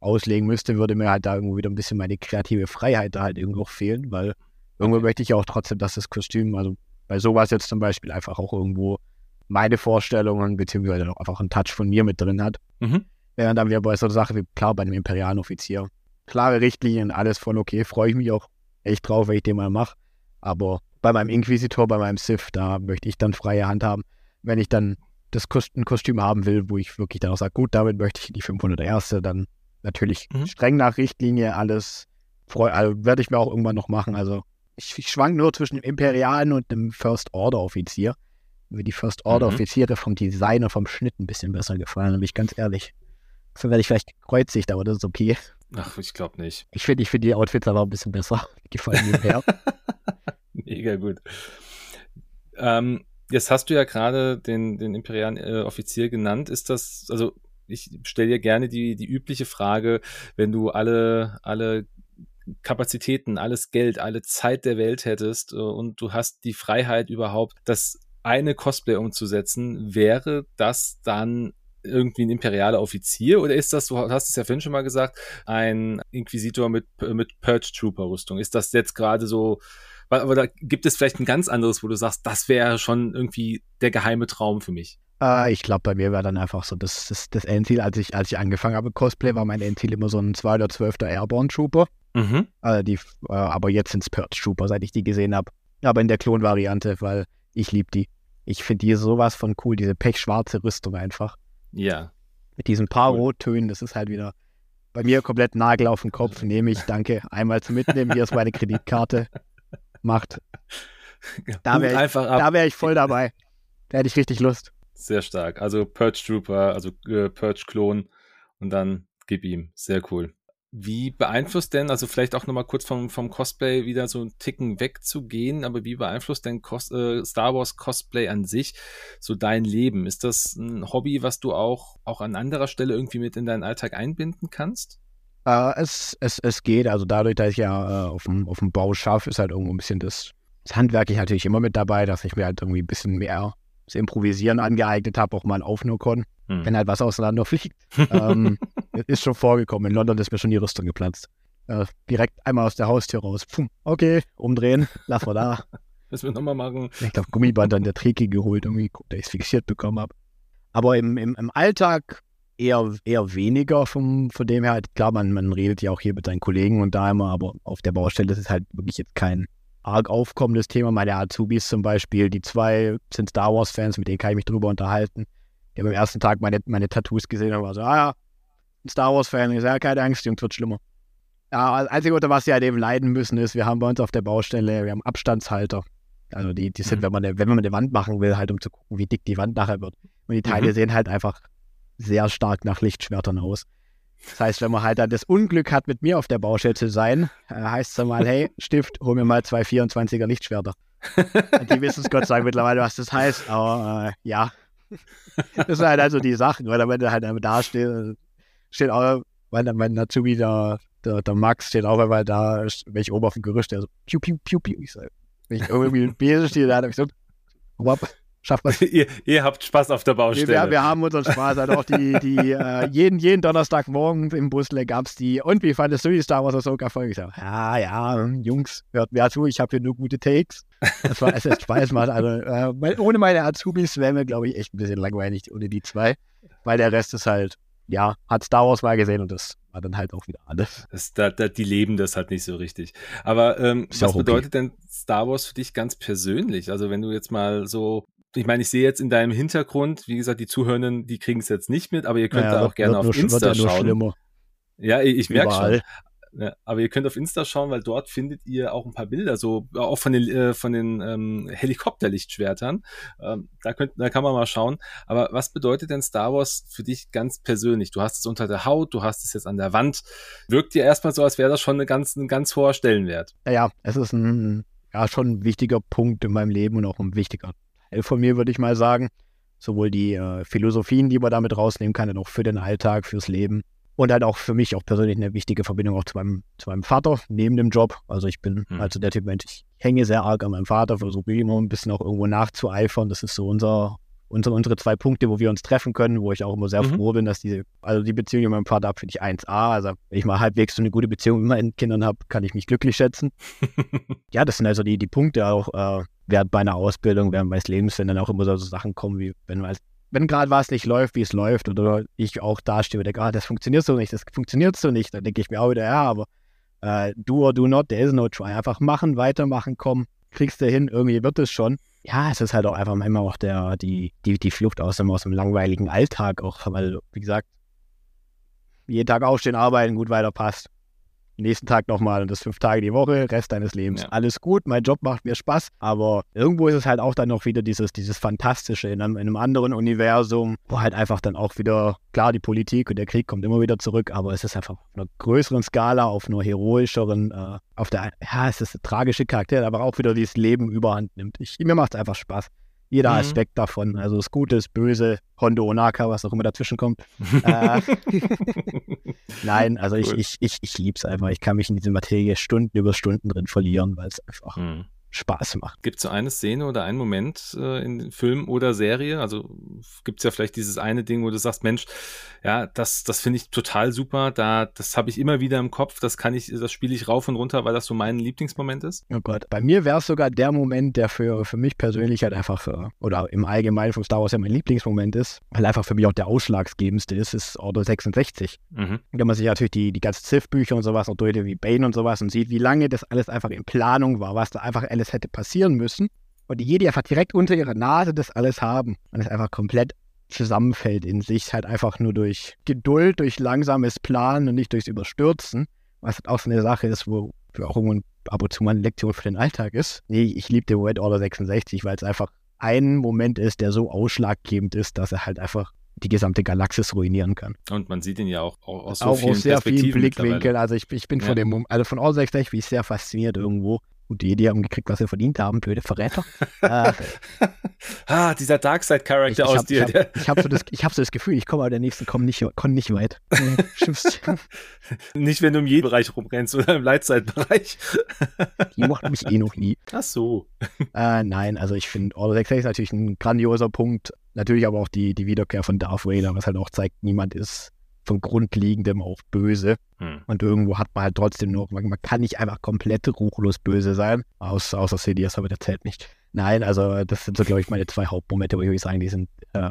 auslegen müsste, würde mir halt da irgendwo wieder ein bisschen meine kreative Freiheit da halt irgendwo fehlen, weil irgendwo okay. möchte ich auch trotzdem, dass das Kostüm, also bei sowas jetzt zum Beispiel einfach auch irgendwo meine Vorstellungen beziehungsweise auch einfach einen Touch von mir mit drin hat. Mhm. Während dann wir bei so einer Sache wie klar bei einem imperialen Offizier klare Richtlinien, alles voll okay, freue ich mich auch echt drauf, wenn ich den mal mache. Aber bei meinem Inquisitor, bei meinem Sith, da möchte ich dann freie Hand haben, wenn ich dann das Kostüm haben will, wo ich wirklich dann auch sage, gut, damit möchte ich die 501. dann natürlich mhm. streng nach Richtlinie alles, also werde ich mir auch irgendwann noch machen. Also ich, ich schwank nur zwischen dem Imperialen und dem First Order Offizier. Mir die First Order mhm. Offiziere vom Design und vom Schnitt ein bisschen besser gefallen, bin ich ganz ehrlich. Dafür werde ich vielleicht gekreuzigt, aber das ist okay. Ach, ich glaube nicht. Ich finde ich find die Outfits aber ein bisschen besser. Die gefallen mir mehr. Mega gut. Ähm, jetzt hast du ja gerade den, den imperialen äh, Offizier genannt. Ist das, also ich stelle dir gerne die, die übliche Frage, wenn du alle, alle Kapazitäten, alles Geld, alle Zeit der Welt hättest äh, und du hast die Freiheit überhaupt, das eine Cosplay umzusetzen, wäre das dann irgendwie ein imperialer Offizier oder ist das, du hast es ja vorhin schon mal gesagt, ein Inquisitor mit, mit Purge Trooper Rüstung? Ist das jetzt gerade so aber da gibt es vielleicht ein ganz anderes, wo du sagst, das wäre schon irgendwie der geheime Traum für mich. Äh, ich glaube, bei mir war dann einfach so das, das, das Endziel, als ich, als ich angefangen habe, Cosplay, war mein Endziel immer so ein 212. Airborne Trooper. Mhm. Äh, die, äh, aber jetzt sind es Purge Trooper, seit ich die gesehen habe. Aber in der Klon-Variante, weil ich liebe die. Ich finde die sowas von cool, diese pechschwarze Rüstung einfach. Ja. Mit diesen paar cool. Rottönen, das ist halt wieder bei mir komplett Nagel auf den Kopf. Nehme ich, danke. Einmal zum Mitnehmen, hier ist meine Kreditkarte macht. Da wäre ich, wär ich voll dabei. Da hätte ich richtig Lust. Sehr stark. Also Purge Trooper, also äh, Purge Klon und dann gib ihm. Sehr cool. Wie beeinflusst denn, also vielleicht auch nochmal kurz vom, vom Cosplay wieder so einen Ticken wegzugehen, aber wie beeinflusst denn Cos äh, Star Wars Cosplay an sich so dein Leben? Ist das ein Hobby, was du auch, auch an anderer Stelle irgendwie mit in deinen Alltag einbinden kannst? Äh, es, es, es geht. Also dadurch, dass ich ja äh, auf, dem, auf dem Bau schaffe, ist halt irgendwo ein bisschen das, das Handwerk ich natürlich immer mit dabei, dass ich mir halt irgendwie ein bisschen mehr das Improvisieren angeeignet habe, auch mal auf Nukon, hm. wenn halt was auseinanderfliegt. ähm, ist schon vorgekommen. In London ist mir schon die Rüstung geplatzt. Äh, direkt einmal aus der Haustür raus. Puh, okay, umdrehen, lass mal da. Müssen wir nochmal machen. Ich glaube, Gummiband an der Treke geholt, irgendwie, da ich es fixiert bekommen habe. Aber im, im, im Alltag eher, eher weniger vom, von dem her. Klar, man, man redet ja auch hier mit seinen Kollegen und da immer, aber auf der Baustelle ist es halt wirklich jetzt kein arg aufkommendes Thema. Meine Azubis zum Beispiel, die zwei sind Star Wars-Fans, mit denen kann ich mich drüber unterhalten. Die haben am ersten Tag meine, meine Tattoos gesehen und war so, ah ja, ein Star Wars-Fan. Ich sage, ja, keine Angst, Jungs, wird schlimmer. Ja, das Einzige, unter was sie halt eben leiden müssen, ist, wir haben bei uns auf der Baustelle, wir haben Abstandshalter. Also die, die sind, mhm. wenn man, eine, wenn man eine Wand machen will, halt um zu gucken, wie dick die Wand nachher wird. Und die Teile mhm. sehen halt einfach sehr stark nach Lichtschwertern aus. Das heißt, wenn man halt dann das Unglück hat, mit mir auf der Baustelle zu sein, äh, heißt es dann mal, hey, Stift, hol mir mal zwei 24er Lichtschwerter. die wissen es Gott sei Dank mittlerweile, was das heißt, aber äh, ja. Das sind halt also die Sachen, weil wenn du halt da steht, steht auch, weil dann mein Nazubi, der, der, der Max, steht auch einmal da, wenn ich oben auf dem Gerüst, der so, piu, piu, piu, piu. Ich sag, wenn ich irgendwie ein Besen stehe, da habe ich so, wop, schafft man ihr, ihr, habt Spaß auf der Baustelle. Wir, wir haben unseren Spaß. Also auch die, die äh, jeden, jeden Donnerstagmorgen im Busle gab es die. Und wie fandest du die Star Wars Ahsoka-Folge? Ich sage, ja, ja, Jungs, hört mir zu, ich habe hier nur gute Takes. Das war, es hat Spaß macht. Also äh, ohne meine Azubis wären wir, glaube ich, echt ein bisschen langweilig ohne die zwei. Weil der Rest ist halt, ja, hat Star Wars mal gesehen und das war dann halt auch wieder alles. Das, da, da, die leben das halt nicht so richtig. Aber ähm, was okay. bedeutet denn Star Wars für dich ganz persönlich? Also wenn du jetzt mal so ich meine, ich sehe jetzt in deinem Hintergrund, wie gesagt, die Zuhörenden, die kriegen es jetzt nicht mit, aber ihr könnt ja, da auch gerne auf nur, Insta ja schauen. Ja, ich, ich merke schon. Ja, aber ihr könnt auf Insta schauen, weil dort findet ihr auch ein paar Bilder, so auch von den äh, von den ähm, Helikopterlichtschwertern. Ähm, da könnt, da kann man mal schauen. Aber was bedeutet denn Star Wars für dich ganz persönlich? Du hast es unter der Haut, du hast es jetzt an der Wand. Wirkt dir erstmal so, als wäre das schon eine ganz, ein ganz hoher Stellenwert. Ja, es ist ein ja schon ein wichtiger Punkt in meinem Leben und auch ein wichtiger von mir, würde ich mal sagen. Sowohl die äh, Philosophien, die man damit rausnehmen kann, und auch für den Alltag, fürs Leben. Und halt auch für mich auch persönlich eine wichtige Verbindung auch zu meinem, zu meinem Vater neben dem Job. Also ich bin hm. also der Typ Mensch, ich hänge sehr arg an meinem Vater, versuche immer ein bisschen auch irgendwo nachzueifern. Das ist so unser, unser, unsere zwei Punkte, wo wir uns treffen können, wo ich auch immer sehr mhm. froh bin, dass diese, also die Beziehung mit meinem Vater habe, finde ich 1A. Also wenn ich mal halbwegs so eine gute Beziehung mit meinen Kindern habe, kann ich mich glücklich schätzen. ja, das sind also die, die Punkte auch äh, während meiner Ausbildung, während meines Lebens, wenn dann auch immer so Sachen kommen, wie wenn man als wenn gerade was nicht läuft, wie es läuft, oder ich auch dastehe und denke, ah, das funktioniert so nicht, das funktioniert so nicht, dann denke ich mir auch wieder, ja, aber äh, do or do not, there is no try. Einfach machen, weitermachen, komm, kriegst du hin, irgendwie wird es schon. Ja, es ist halt auch einfach manchmal auch der, die, die, die Flucht aus dem, aus dem langweiligen Alltag, auch weil, wie gesagt, jeden Tag aufstehen, arbeiten, gut weiter passt nächsten Tag nochmal und das fünf Tage die Woche, Rest deines Lebens. Ja. Alles gut, mein Job macht mir Spaß, aber irgendwo ist es halt auch dann noch wieder dieses, dieses Fantastische in einem, in einem anderen Universum, wo halt einfach dann auch wieder, klar, die Politik und der Krieg kommt immer wieder zurück, aber es ist einfach auf einer größeren Skala, auf einer heroischeren, äh, auf der, ja, es ist ein tragische Charakter, aber auch wieder dieses Leben überhand nimmt. Ich, mir macht es einfach Spaß jeder mhm. Aspekt davon. Also das Gute, das Böse, Hondo, Onaka, was auch immer dazwischen kommt. äh, Nein, also cool. ich, ich, ich, ich liebe es einfach. Ich kann mich in diese Materie Stunden über Stunden drin verlieren, weil es einfach mhm. Spaß macht. Gibt es so eine Szene oder einen Moment äh, in Film oder Serie? Also gibt es ja vielleicht dieses eine Ding, wo du sagst, Mensch, ja, das, das finde ich total super. Da, das habe ich immer wieder im Kopf. Das kann ich, das spiele ich rauf und runter, weil das so mein Lieblingsmoment ist. Oh Gott, bei mir wäre es sogar der Moment, der für, für mich persönlich halt einfach für, oder im Allgemeinen von Star Wars ja mein Lieblingsmoment ist, weil einfach für mich auch der ausschlaggebendste ist, ist Order 66. Mhm. Wenn man sich natürlich die, die ganzen Sith-Bücher und sowas noch durch, wie Bane und sowas und sieht, wie lange das alles einfach in Planung war, was da einfach alles alles hätte passieren müssen. Und die Jedi einfach direkt unter ihrer Nase das alles haben. Und es einfach komplett zusammenfällt in sich, halt einfach nur durch Geduld, durch langsames Planen und nicht durchs Überstürzen. Was halt auch so eine Sache ist, wo auch irgendwo ab und zu mal eine Lektion für den Alltag ist. Nee, ich liebe den Red Order 66, weil es einfach ein Moment ist, der so ausschlaggebend ist, dass er halt einfach die gesamte Galaxis ruinieren kann. Und man sieht ihn ja auch, aus so auch vielen aus sehr vielen Blickwinkeln. Also ich, ich bin ja. von dem, also von Order 66 bin ich sehr fasziniert irgendwo, Gut, die Idee haben gekriegt, was sie verdient haben, blöde Verräter. äh, ah, dieser Darkseid-Charakter aus hab, dir. Ich habe hab so, das, hab so das Gefühl, ich komme aber der nächsten komm nicht, komm nicht weit. nicht, wenn du im jeden Bereich rumrennst oder im Lightside-Bereich. die macht mich eh noch nie. Ach so. Äh, nein, also ich finde, Order 6 ist natürlich ein grandioser Punkt. Natürlich aber auch die, die Wiederkehr von Darth Vader, was halt auch zeigt, niemand ist von Grundlegendem auch böse. Hm. Und irgendwo hat man halt trotzdem noch, man, man kann nicht einfach komplett ruchlos böse sein, außer, außer CDS, aber der zählt nicht. Nein, also das sind so, glaube ich, meine zwei Hauptmomente, wo ich würde sagen, die sind äh,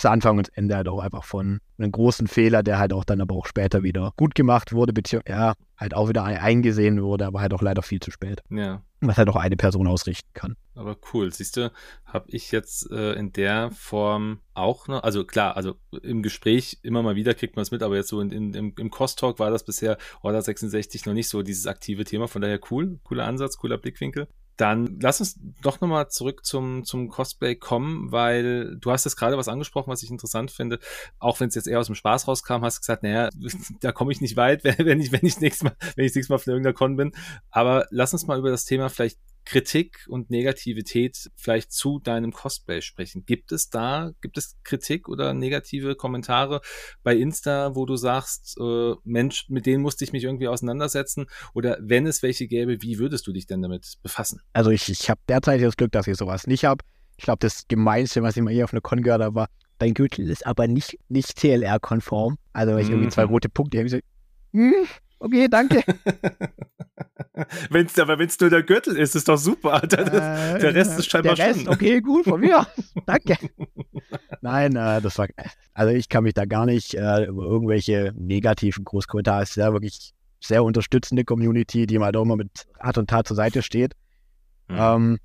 zu Anfang und Ende halt auch einfach von einem großen Fehler, der halt auch dann aber auch später wieder gut gemacht wurde, beziehungsweise ja, halt auch wieder eingesehen wurde, aber halt auch leider viel zu spät. Ja. Was halt auch eine Person ausrichten kann. Aber cool, siehst du, habe ich jetzt äh, in der Form auch noch, also klar, also im Gespräch immer mal wieder kriegt man es mit, aber jetzt so in, in, im, im Cost-Talk war das bisher Order 66 noch nicht so dieses aktive Thema, von daher cool, cooler Ansatz, cooler Blickwinkel. Dann lass uns doch nochmal zurück zum, zum Cosplay kommen, weil du hast jetzt gerade was angesprochen, was ich interessant finde. Auch wenn es jetzt eher aus dem Spaß rauskam, hast du gesagt, naja, da komme ich nicht weit, wenn ich, wenn ich nächstes Mal, wenn ich nächstes Mal auf irgendeiner Con bin. Aber lass uns mal über das Thema vielleicht Kritik und Negativität vielleicht zu deinem Cosplay sprechen. Gibt es da, gibt es Kritik oder negative Kommentare bei Insta, wo du sagst, äh, Mensch, mit denen musste ich mich irgendwie auseinandersetzen? Oder wenn es welche gäbe, wie würdest du dich denn damit befassen? Also ich, ich habe derzeit das Glück, dass ich sowas nicht habe. Ich glaube, das Gemeinste, was ich mal hier auf einer Con gehört habe, war, dein Gürtel ist aber nicht, nicht TLR-konform. Also wenn ich irgendwie zwei mhm. rote Punkte habe, ich so, hm, okay, danke. wenn's, aber wenn es nur der Gürtel ist, ist doch super. Der, äh, der Rest ist scheinbar der Rest, schon. Okay, gut, von mir. danke. Nein, äh, das war, also ich kann mich da gar nicht äh, über irgendwelche negativen Großkommentare. Es ist ja wirklich sehr unterstützende Community, die mal auch immer mit Rat und Tat zur Seite steht. Mhm. Ähm,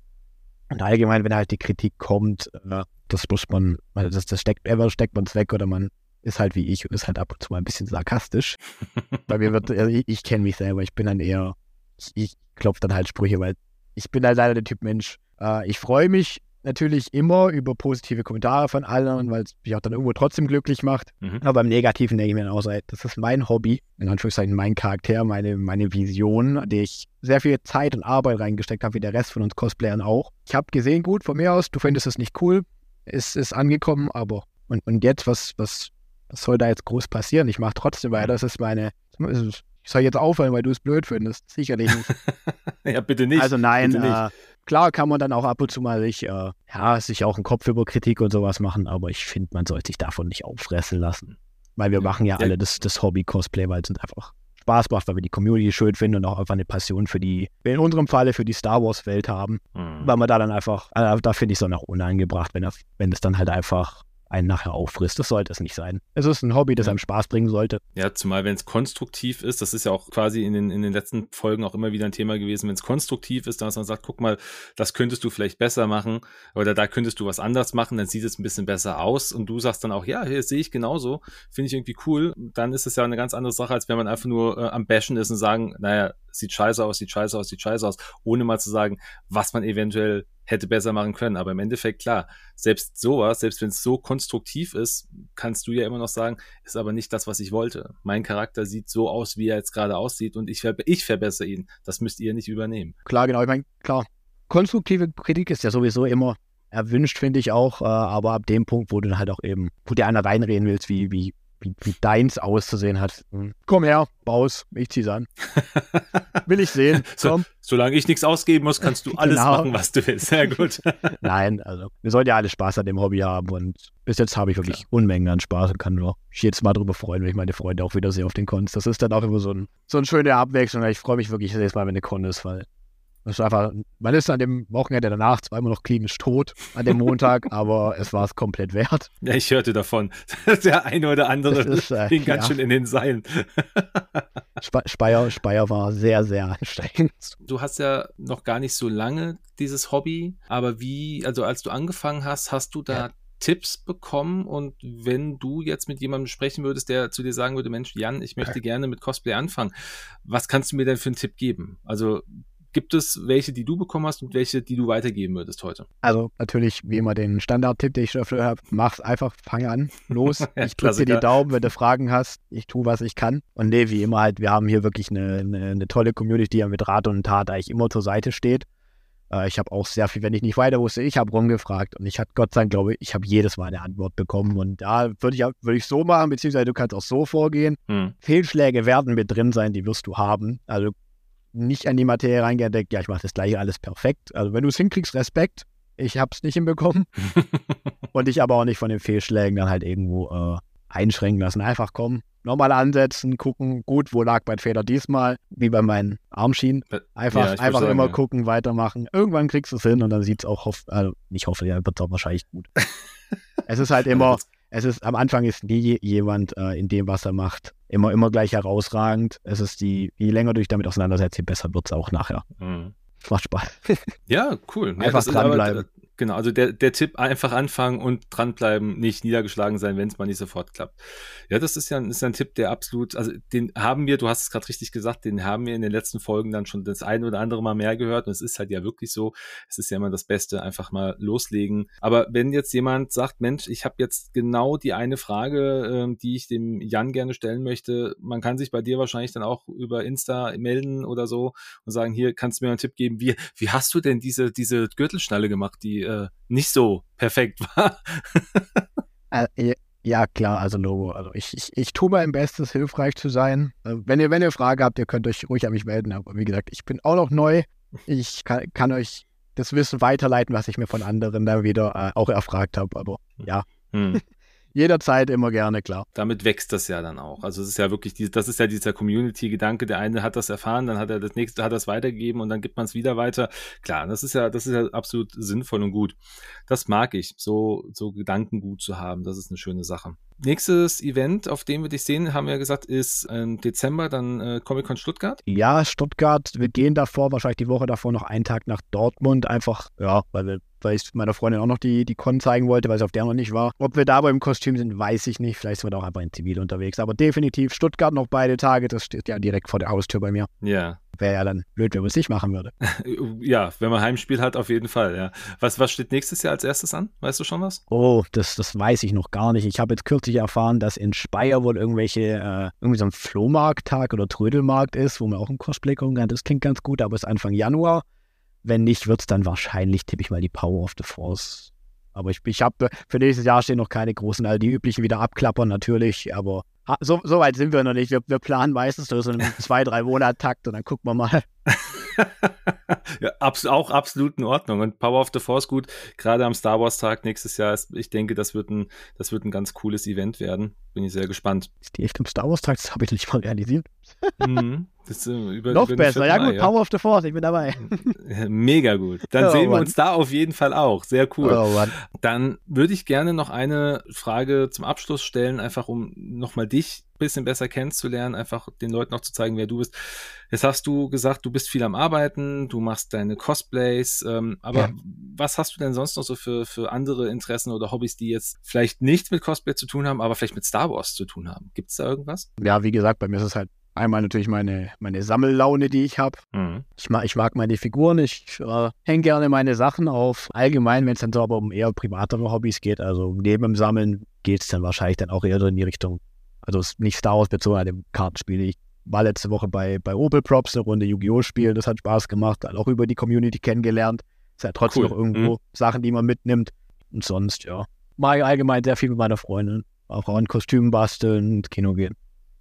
und allgemein, wenn halt die Kritik kommt, äh, das muss man, das, das steckt, entweder steckt man es weg oder man ist halt wie ich und ist halt ab und zu mal ein bisschen sarkastisch. Bei mir wird, also ich, ich kenne mich selber, ich bin dann eher, ich, ich klopfe dann halt Sprüche, weil ich bin halt leider der Typ Mensch. Äh, ich freue mich natürlich immer über positive Kommentare von allen, weil es mich auch dann irgendwo trotzdem glücklich macht. Mhm. Aber beim Negativen denke ich mir dann auch so, das ist mein Hobby, in Anführungszeichen mein Charakter, meine, meine Vision, die ich sehr viel Zeit und Arbeit reingesteckt habe, wie der Rest von uns Cosplayern auch. Ich habe gesehen, gut, von mir aus, du findest es nicht cool, ist, ist angekommen, aber und, und jetzt, was, was, was soll da jetzt groß passieren? Ich mache trotzdem weiter, das ist meine, ich soll jetzt aufhören, weil du es blöd findest. Sicherlich nicht. ja, bitte nicht. Also nein, äh, Klar kann man dann auch ab und zu mal sich, äh, ja, sich auch einen Kopf über Kritik und sowas machen, aber ich finde, man sollte sich davon nicht auffressen lassen. Weil wir machen ja, ja. alle das, das Hobby-Cosplay, weil es uns einfach Spaß macht, weil wir die Community schön finden und auch einfach eine Passion für die, in unserem Falle für die Star Wars-Welt haben. Mhm. Weil man da dann einfach, äh, da finde ich es dann auch unangebracht, wenn, wenn es dann halt einfach einen nachher auffrisst. Das sollte es nicht sein. Es ist ein Hobby, das einem Spaß bringen sollte. Ja, zumal wenn es konstruktiv ist, das ist ja auch quasi in den, in den letzten Folgen auch immer wieder ein Thema gewesen, wenn es konstruktiv ist, dass man sagt, guck mal, das könntest du vielleicht besser machen oder da könntest du was anders machen, dann sieht es ein bisschen besser aus und du sagst dann auch, ja, hier sehe ich genauso, finde ich irgendwie cool, dann ist es ja eine ganz andere Sache, als wenn man einfach nur äh, am Bashen ist und sagen, naja, sieht scheiße aus, sieht scheiße aus, sieht scheiße aus, ohne mal zu sagen, was man eventuell hätte besser machen können. Aber im Endeffekt, klar, selbst sowas, selbst wenn es so konstruktiv ist, kannst du ja immer noch sagen, ist aber nicht das, was ich wollte. Mein Charakter sieht so aus, wie er jetzt gerade aussieht und ich, ver ich verbessere ihn. Das müsst ihr nicht übernehmen. Klar, genau. Ich meine, klar, konstruktive Kritik ist ja sowieso immer erwünscht, finde ich auch, äh, aber ab dem Punkt, wo du dann halt auch eben, wo dir einer reinreden willst, wie, wie wie, wie deins auszusehen hat. Hm. Komm her, baus, ich zieh's an. Will ich sehen. So, solange ich nichts ausgeben muss, kannst du alles genau. machen, was du willst. Sehr gut. Nein, also wir sollten ja alle Spaß an dem Hobby haben und bis jetzt habe ich wirklich Klar. Unmengen an Spaß und kann nur jedes Mal darüber freuen, wenn ich meine Freunde auch wieder sehe auf den Cons. Das ist dann auch immer so, ein, so eine schöne Abwechslung. Ich freue mich wirklich jedes Mal, wenn eine Con ist, weil das ist einfach, man ist an dem Wochenende danach zweimal noch klinisch tot an dem Montag, aber es war es komplett wert. Ja, ich hörte davon. Der eine oder andere ist, äh, ging ganz ja. schön in den Seilen. Speyer, Speyer war sehr, sehr anstrengend. Du hast ja noch gar nicht so lange dieses Hobby, aber wie, also als du angefangen hast, hast du da ja. Tipps bekommen und wenn du jetzt mit jemandem sprechen würdest, der zu dir sagen würde, Mensch, Jan, ich möchte gerne mit Cosplay anfangen, was kannst du mir denn für einen Tipp geben? Also Gibt es welche, die du bekommen hast und welche, die du weitergeben würdest heute? Also natürlich wie immer den Standard-Tipp, den ich schon öfter habe. Mach's einfach, fang an, los. ich drücke dir die Daumen, wenn du Fragen hast. Ich tue, was ich kann. Und nee, wie immer halt, wir haben hier wirklich eine, eine, eine tolle Community, die mit Rat und Tat eigentlich immer zur Seite steht. Äh, ich habe auch sehr viel, wenn ich nicht weiter wusste, ich habe rumgefragt und ich hatte Gott sei Dank, glaube ich, ich habe jedes Mal eine Antwort bekommen. Und da würde ich, würd ich so machen, beziehungsweise du kannst auch so vorgehen. Hm. Fehlschläge werden mit drin sein, die wirst du haben. Also nicht an die Materie reingehen, denkt, ja, ich mache das gleiche alles perfekt. Also wenn du es hinkriegst, Respekt. Ich habe es nicht hinbekommen. und ich aber auch nicht von den Fehlschlägen dann halt irgendwo äh, einschränken lassen. Einfach kommen, nochmal ansetzen, gucken, gut, wo lag mein Fehler diesmal, wie bei meinen Armschienen. Äh, einfach, ja, einfach sagen, immer ja. gucken, weitermachen. Irgendwann kriegst du es hin und dann sieht es auch, hoff, also nicht hoffe, ja, wird es auch wahrscheinlich gut. es ist halt immer, es ist, am Anfang ist nie jemand äh, in dem, was er macht, immer, immer gleich herausragend. Es ist die, je länger du dich damit auseinandersetzt, je besser wird es auch nachher. Mhm. Macht Spaß. Ja, cool. Einfach ja, dranbleiben. Aber, Genau, also der, der Tipp, einfach anfangen und dranbleiben, nicht niedergeschlagen sein, wenn es mal nicht sofort klappt. Ja, das ist ja, ist ein Tipp, der absolut, also den haben wir, du hast es gerade richtig gesagt, den haben wir in den letzten Folgen dann schon das ein oder andere Mal mehr gehört und es ist halt ja wirklich so, es ist ja immer das Beste, einfach mal loslegen. Aber wenn jetzt jemand sagt, Mensch, ich habe jetzt genau die eine Frage, äh, die ich dem Jan gerne stellen möchte, man kann sich bei dir wahrscheinlich dann auch über Insta melden oder so und sagen, hier kannst du mir einen Tipp geben, wie, wie hast du denn diese, diese Gürtelschnalle gemacht, die äh, nicht so perfekt war. äh, ja, klar, also Logo. Also ich, ich, ich tue mein Bestes, hilfreich zu sein. Äh, wenn ihr, wenn ihr Frage habt, ihr könnt euch ruhig an mich melden. Aber wie gesagt, ich bin auch noch neu. Ich kann, kann euch das Wissen weiterleiten, was ich mir von anderen da wieder äh, auch erfragt habe. Aber ja. Hm. Jederzeit immer gerne, klar. Damit wächst das ja dann auch. Also es ist ja wirklich, das ist ja dieser Community-Gedanke. Der eine hat das erfahren, dann hat er das nächste, hat das weitergegeben und dann gibt man es wieder weiter. Klar, das ist ja, das ist ja absolut sinnvoll und gut. Das mag ich, so, so Gedanken gut zu haben. Das ist eine schöne Sache. Nächstes Event, auf dem wir dich sehen, haben wir ja gesagt, ist im Dezember dann äh, Comic-Con Stuttgart. Ja, Stuttgart. Wir gehen davor, wahrscheinlich die Woche davor noch einen Tag nach Dortmund. Einfach, ja, weil wir weil ich meiner Freundin auch noch die, die Con zeigen wollte, weil sie auf der noch nicht war. Ob wir da aber im Kostüm sind, weiß ich nicht. Vielleicht sind wir da auch einfach in Zivil unterwegs. Aber definitiv Stuttgart noch beide Tage. Das steht ja direkt vor der Haustür bei mir. Ja. Wäre ja dann blöd, wenn man es nicht machen würde. ja, wenn man Heimspiel hat, auf jeden Fall, ja. Was, was steht nächstes Jahr als erstes an? Weißt du schon was? Oh, das, das weiß ich noch gar nicht. Ich habe jetzt kürzlich erfahren, dass in Speyer wohl irgendwelche, äh, irgendwie so ein Flohmarkttag oder Trödelmarkt ist, wo man auch ein Cosplay gucken kann. Das klingt ganz gut, aber es ist Anfang Januar. Wenn nicht, wird es dann wahrscheinlich, tippe ich mal, die Power of the Force. Aber ich, ich habe für nächstes Jahr stehen noch keine großen, also die üblichen wieder abklappern natürlich, aber so, so weit sind wir noch nicht. Wir, wir planen meistens so einen zwei, drei Monat Takt und dann gucken wir mal. ja, abs auch absolut in Ordnung. Und Power of the Force gut, gerade am Star Wars Tag nächstes Jahr. Ist, ich denke, das wird, ein, das wird ein ganz cooles Event werden. Bin ich sehr gespannt. Ist die echt im Star Wars Tag? Das habe ich nicht mal realisiert. Mhm. Das, äh, über, Noch über besser, ja gut, ja. Power of the Force, ich bin dabei. Mega gut. Dann oh, sehen wir uns da auf jeden Fall auch. Sehr cool. Oh, Dann würde ich gerne noch eine Frage zum Abschluss stellen, einfach um nochmal dich ein bisschen besser kennenzulernen, einfach den Leuten noch zu zeigen, wer du bist. Jetzt hast du gesagt, du bist viel am Arbeiten, du machst deine Cosplays, ähm, aber ja. was hast du denn sonst noch so für, für andere Interessen oder Hobbys, die jetzt vielleicht nicht mit Cosplay zu tun haben, aber vielleicht mit Star Wars zu tun haben? Gibt es da irgendwas? Ja, wie gesagt, bei mir ist es halt Einmal natürlich meine, meine Sammellaune, die ich habe. Mhm. Ich, mag, ich mag meine Figuren, ich äh, hänge gerne meine Sachen auf. Allgemein, wenn es dann so aber um eher privatere Hobbys geht, also neben dem Sammeln geht es dann wahrscheinlich dann auch eher in die Richtung, also nicht Star Wars bezogen an dem Kartenspiel. Ich war letzte Woche bei, bei Opel Props eine Runde Yu-Gi-Oh! spielen, das hat Spaß gemacht, halt auch über die Community kennengelernt. Ist ja trotzdem cool. noch irgendwo mhm. Sachen, die man mitnimmt. Und sonst, ja, mag ich allgemein sehr viel mit meiner Freundin. Auch an Kostümen basteln, Kino gehen.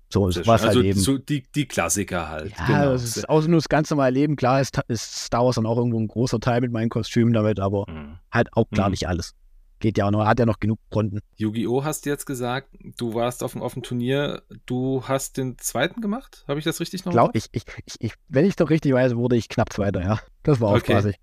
So was halt also halt eben. So die, die Klassiker halt. Ja, genau. das ist auch nur das ganz normale Leben. Klar ist, ist Star Wars dann auch irgendwo ein großer Teil mit meinen Kostümen damit, aber mhm. halt auch klar mhm. nicht alles. Geht ja auch noch, hat ja noch genug Fronten. Yu-Gi-Oh! hast du jetzt gesagt, du warst auf dem, auf dem Turnier, du hast den zweiten gemacht? Habe ich das richtig noch? Glaub, ich, ich, ich, wenn ich doch richtig weiß, wurde ich knapp Zweiter, ja. Das war auch okay. quasi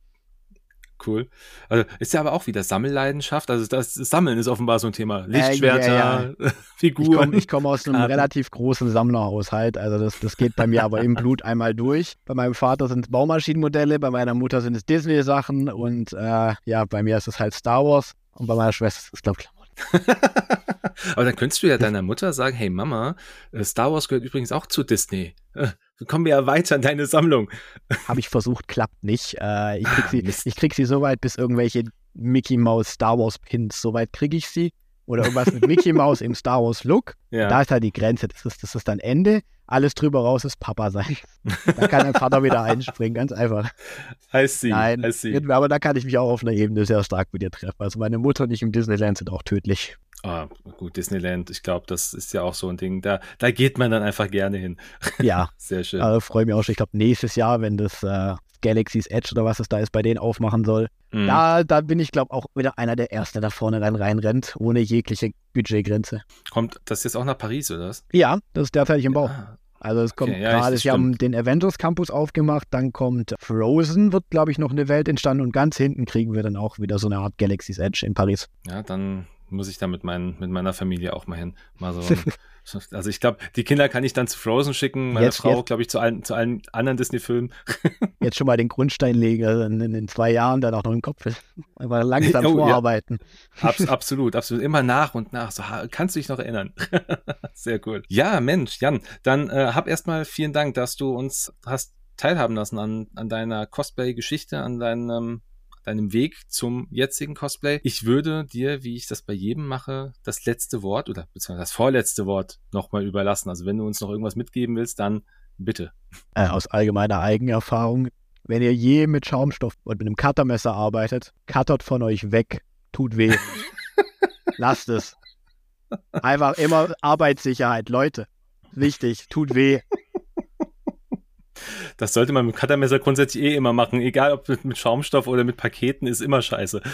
cool. Also ist ja aber auch wieder Sammelleidenschaft. Also das Sammeln ist offenbar so ein Thema. Lichtschwerter, äh, ja, ja. Figuren. Ich komme komm aus einem Karten. relativ großen Sammlerhaushalt. Also das, das geht bei mir aber im Blut einmal durch. Bei meinem Vater sind es Baumaschinenmodelle, bei meiner Mutter sind es Disney-Sachen und äh, ja, bei mir ist es halt Star Wars und bei meiner Schwester ist es, glaube ich, Aber dann könntest du ja deiner Mutter sagen, hey Mama, äh, Star Wars gehört übrigens auch zu Disney. Kommen wir ja weiter in deine Sammlung. Habe ich versucht, klappt nicht. Äh, ich, krieg sie, ich krieg sie so weit, bis irgendwelche Mickey Mouse Star Wars Pins, so weit kriege ich sie. Oder irgendwas mit Mickey Mouse im Star Wars Look. Ja. Da ist halt die Grenze. Das ist, das ist dann Ende. Alles drüber raus ist Papa sein. Da kann dein Vater wieder einspringen, ganz einfach. Heißt sie. Nein, heißt sie. aber da kann ich mich auch auf einer Ebene sehr stark mit dir treffen. Also meine Mutter und ich im Disneyland sind auch tödlich. Ah, gut, Disneyland, ich glaube, das ist ja auch so ein Ding. Da, da geht man dann einfach gerne hin. Ja. Sehr schön. Also freue mich auch schon. Ich glaube, nächstes Jahr, wenn das äh, Galaxy's Edge oder was es da ist, bei denen aufmachen soll, mhm. da, da bin ich, glaube auch wieder einer der Ersten, der da vorne rein reinrennt, ohne jegliche Budgetgrenze. Kommt das jetzt auch nach Paris, oder was? Ja, das ist derzeit im Bau. Ja. Also es kommt okay, ja, gerade, sie haben den Avengers Campus aufgemacht, dann kommt Frozen, wird glaube ich noch eine Welt entstanden und ganz hinten kriegen wir dann auch wieder so eine Art Galaxy's Edge in Paris. Ja, dann muss ich da mit, mein, mit meiner Familie auch mal hin. Mal so also ich glaube, die Kinder kann ich dann zu Frozen schicken, meine jetzt, Frau, glaube ich, zu allen, zu allen anderen Disney-Filmen. jetzt schon mal den Grundstein legen, also in, in, zwei Jahren dann auch noch im Kopf. Einfach langsam oh, vorarbeiten. Ja. Abs absolut, absolut. Immer nach und nach. So, kannst du dich noch erinnern? Sehr cool. Ja, Mensch, Jan, dann äh, hab erstmal vielen Dank, dass du uns hast teilhaben lassen an, an deiner Cosplay-Geschichte, an deinem deinem Weg zum jetzigen Cosplay. Ich würde dir, wie ich das bei jedem mache, das letzte Wort oder beziehungsweise das vorletzte Wort nochmal überlassen. Also wenn du uns noch irgendwas mitgeben willst, dann bitte. Äh, aus allgemeiner Eigenerfahrung, wenn ihr je mit Schaumstoff und mit einem Cuttermesser arbeitet, cuttert von euch weg. Tut weh. Lasst es. Einfach immer Arbeitssicherheit, Leute. Wichtig, tut weh. Das sollte man mit Cuttermesser grundsätzlich eh immer machen, egal ob mit, mit Schaumstoff oder mit Paketen, ist immer scheiße.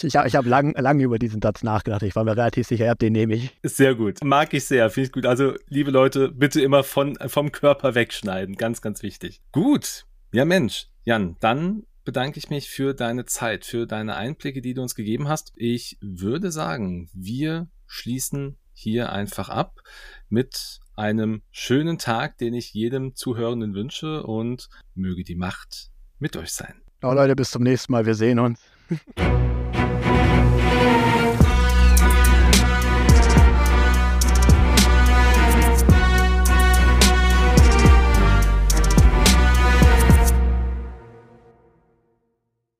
Ich, habe lange lang über diesen Satz nachgedacht. Ich war mir relativ sicher, ja, den nehme ich. Sehr gut. Mag ich sehr. Finde ich gut. Also, liebe Leute, bitte immer von, vom Körper wegschneiden. Ganz, ganz wichtig. Gut. Ja, Mensch. Jan, dann bedanke ich mich für deine Zeit, für deine Einblicke, die du uns gegeben hast. Ich würde sagen, wir schließen hier einfach ab mit einem schönen Tag, den ich jedem Zuhörenden wünsche und möge die Macht mit euch sein. Ja, Leute, bis zum nächsten Mal. Wir sehen uns.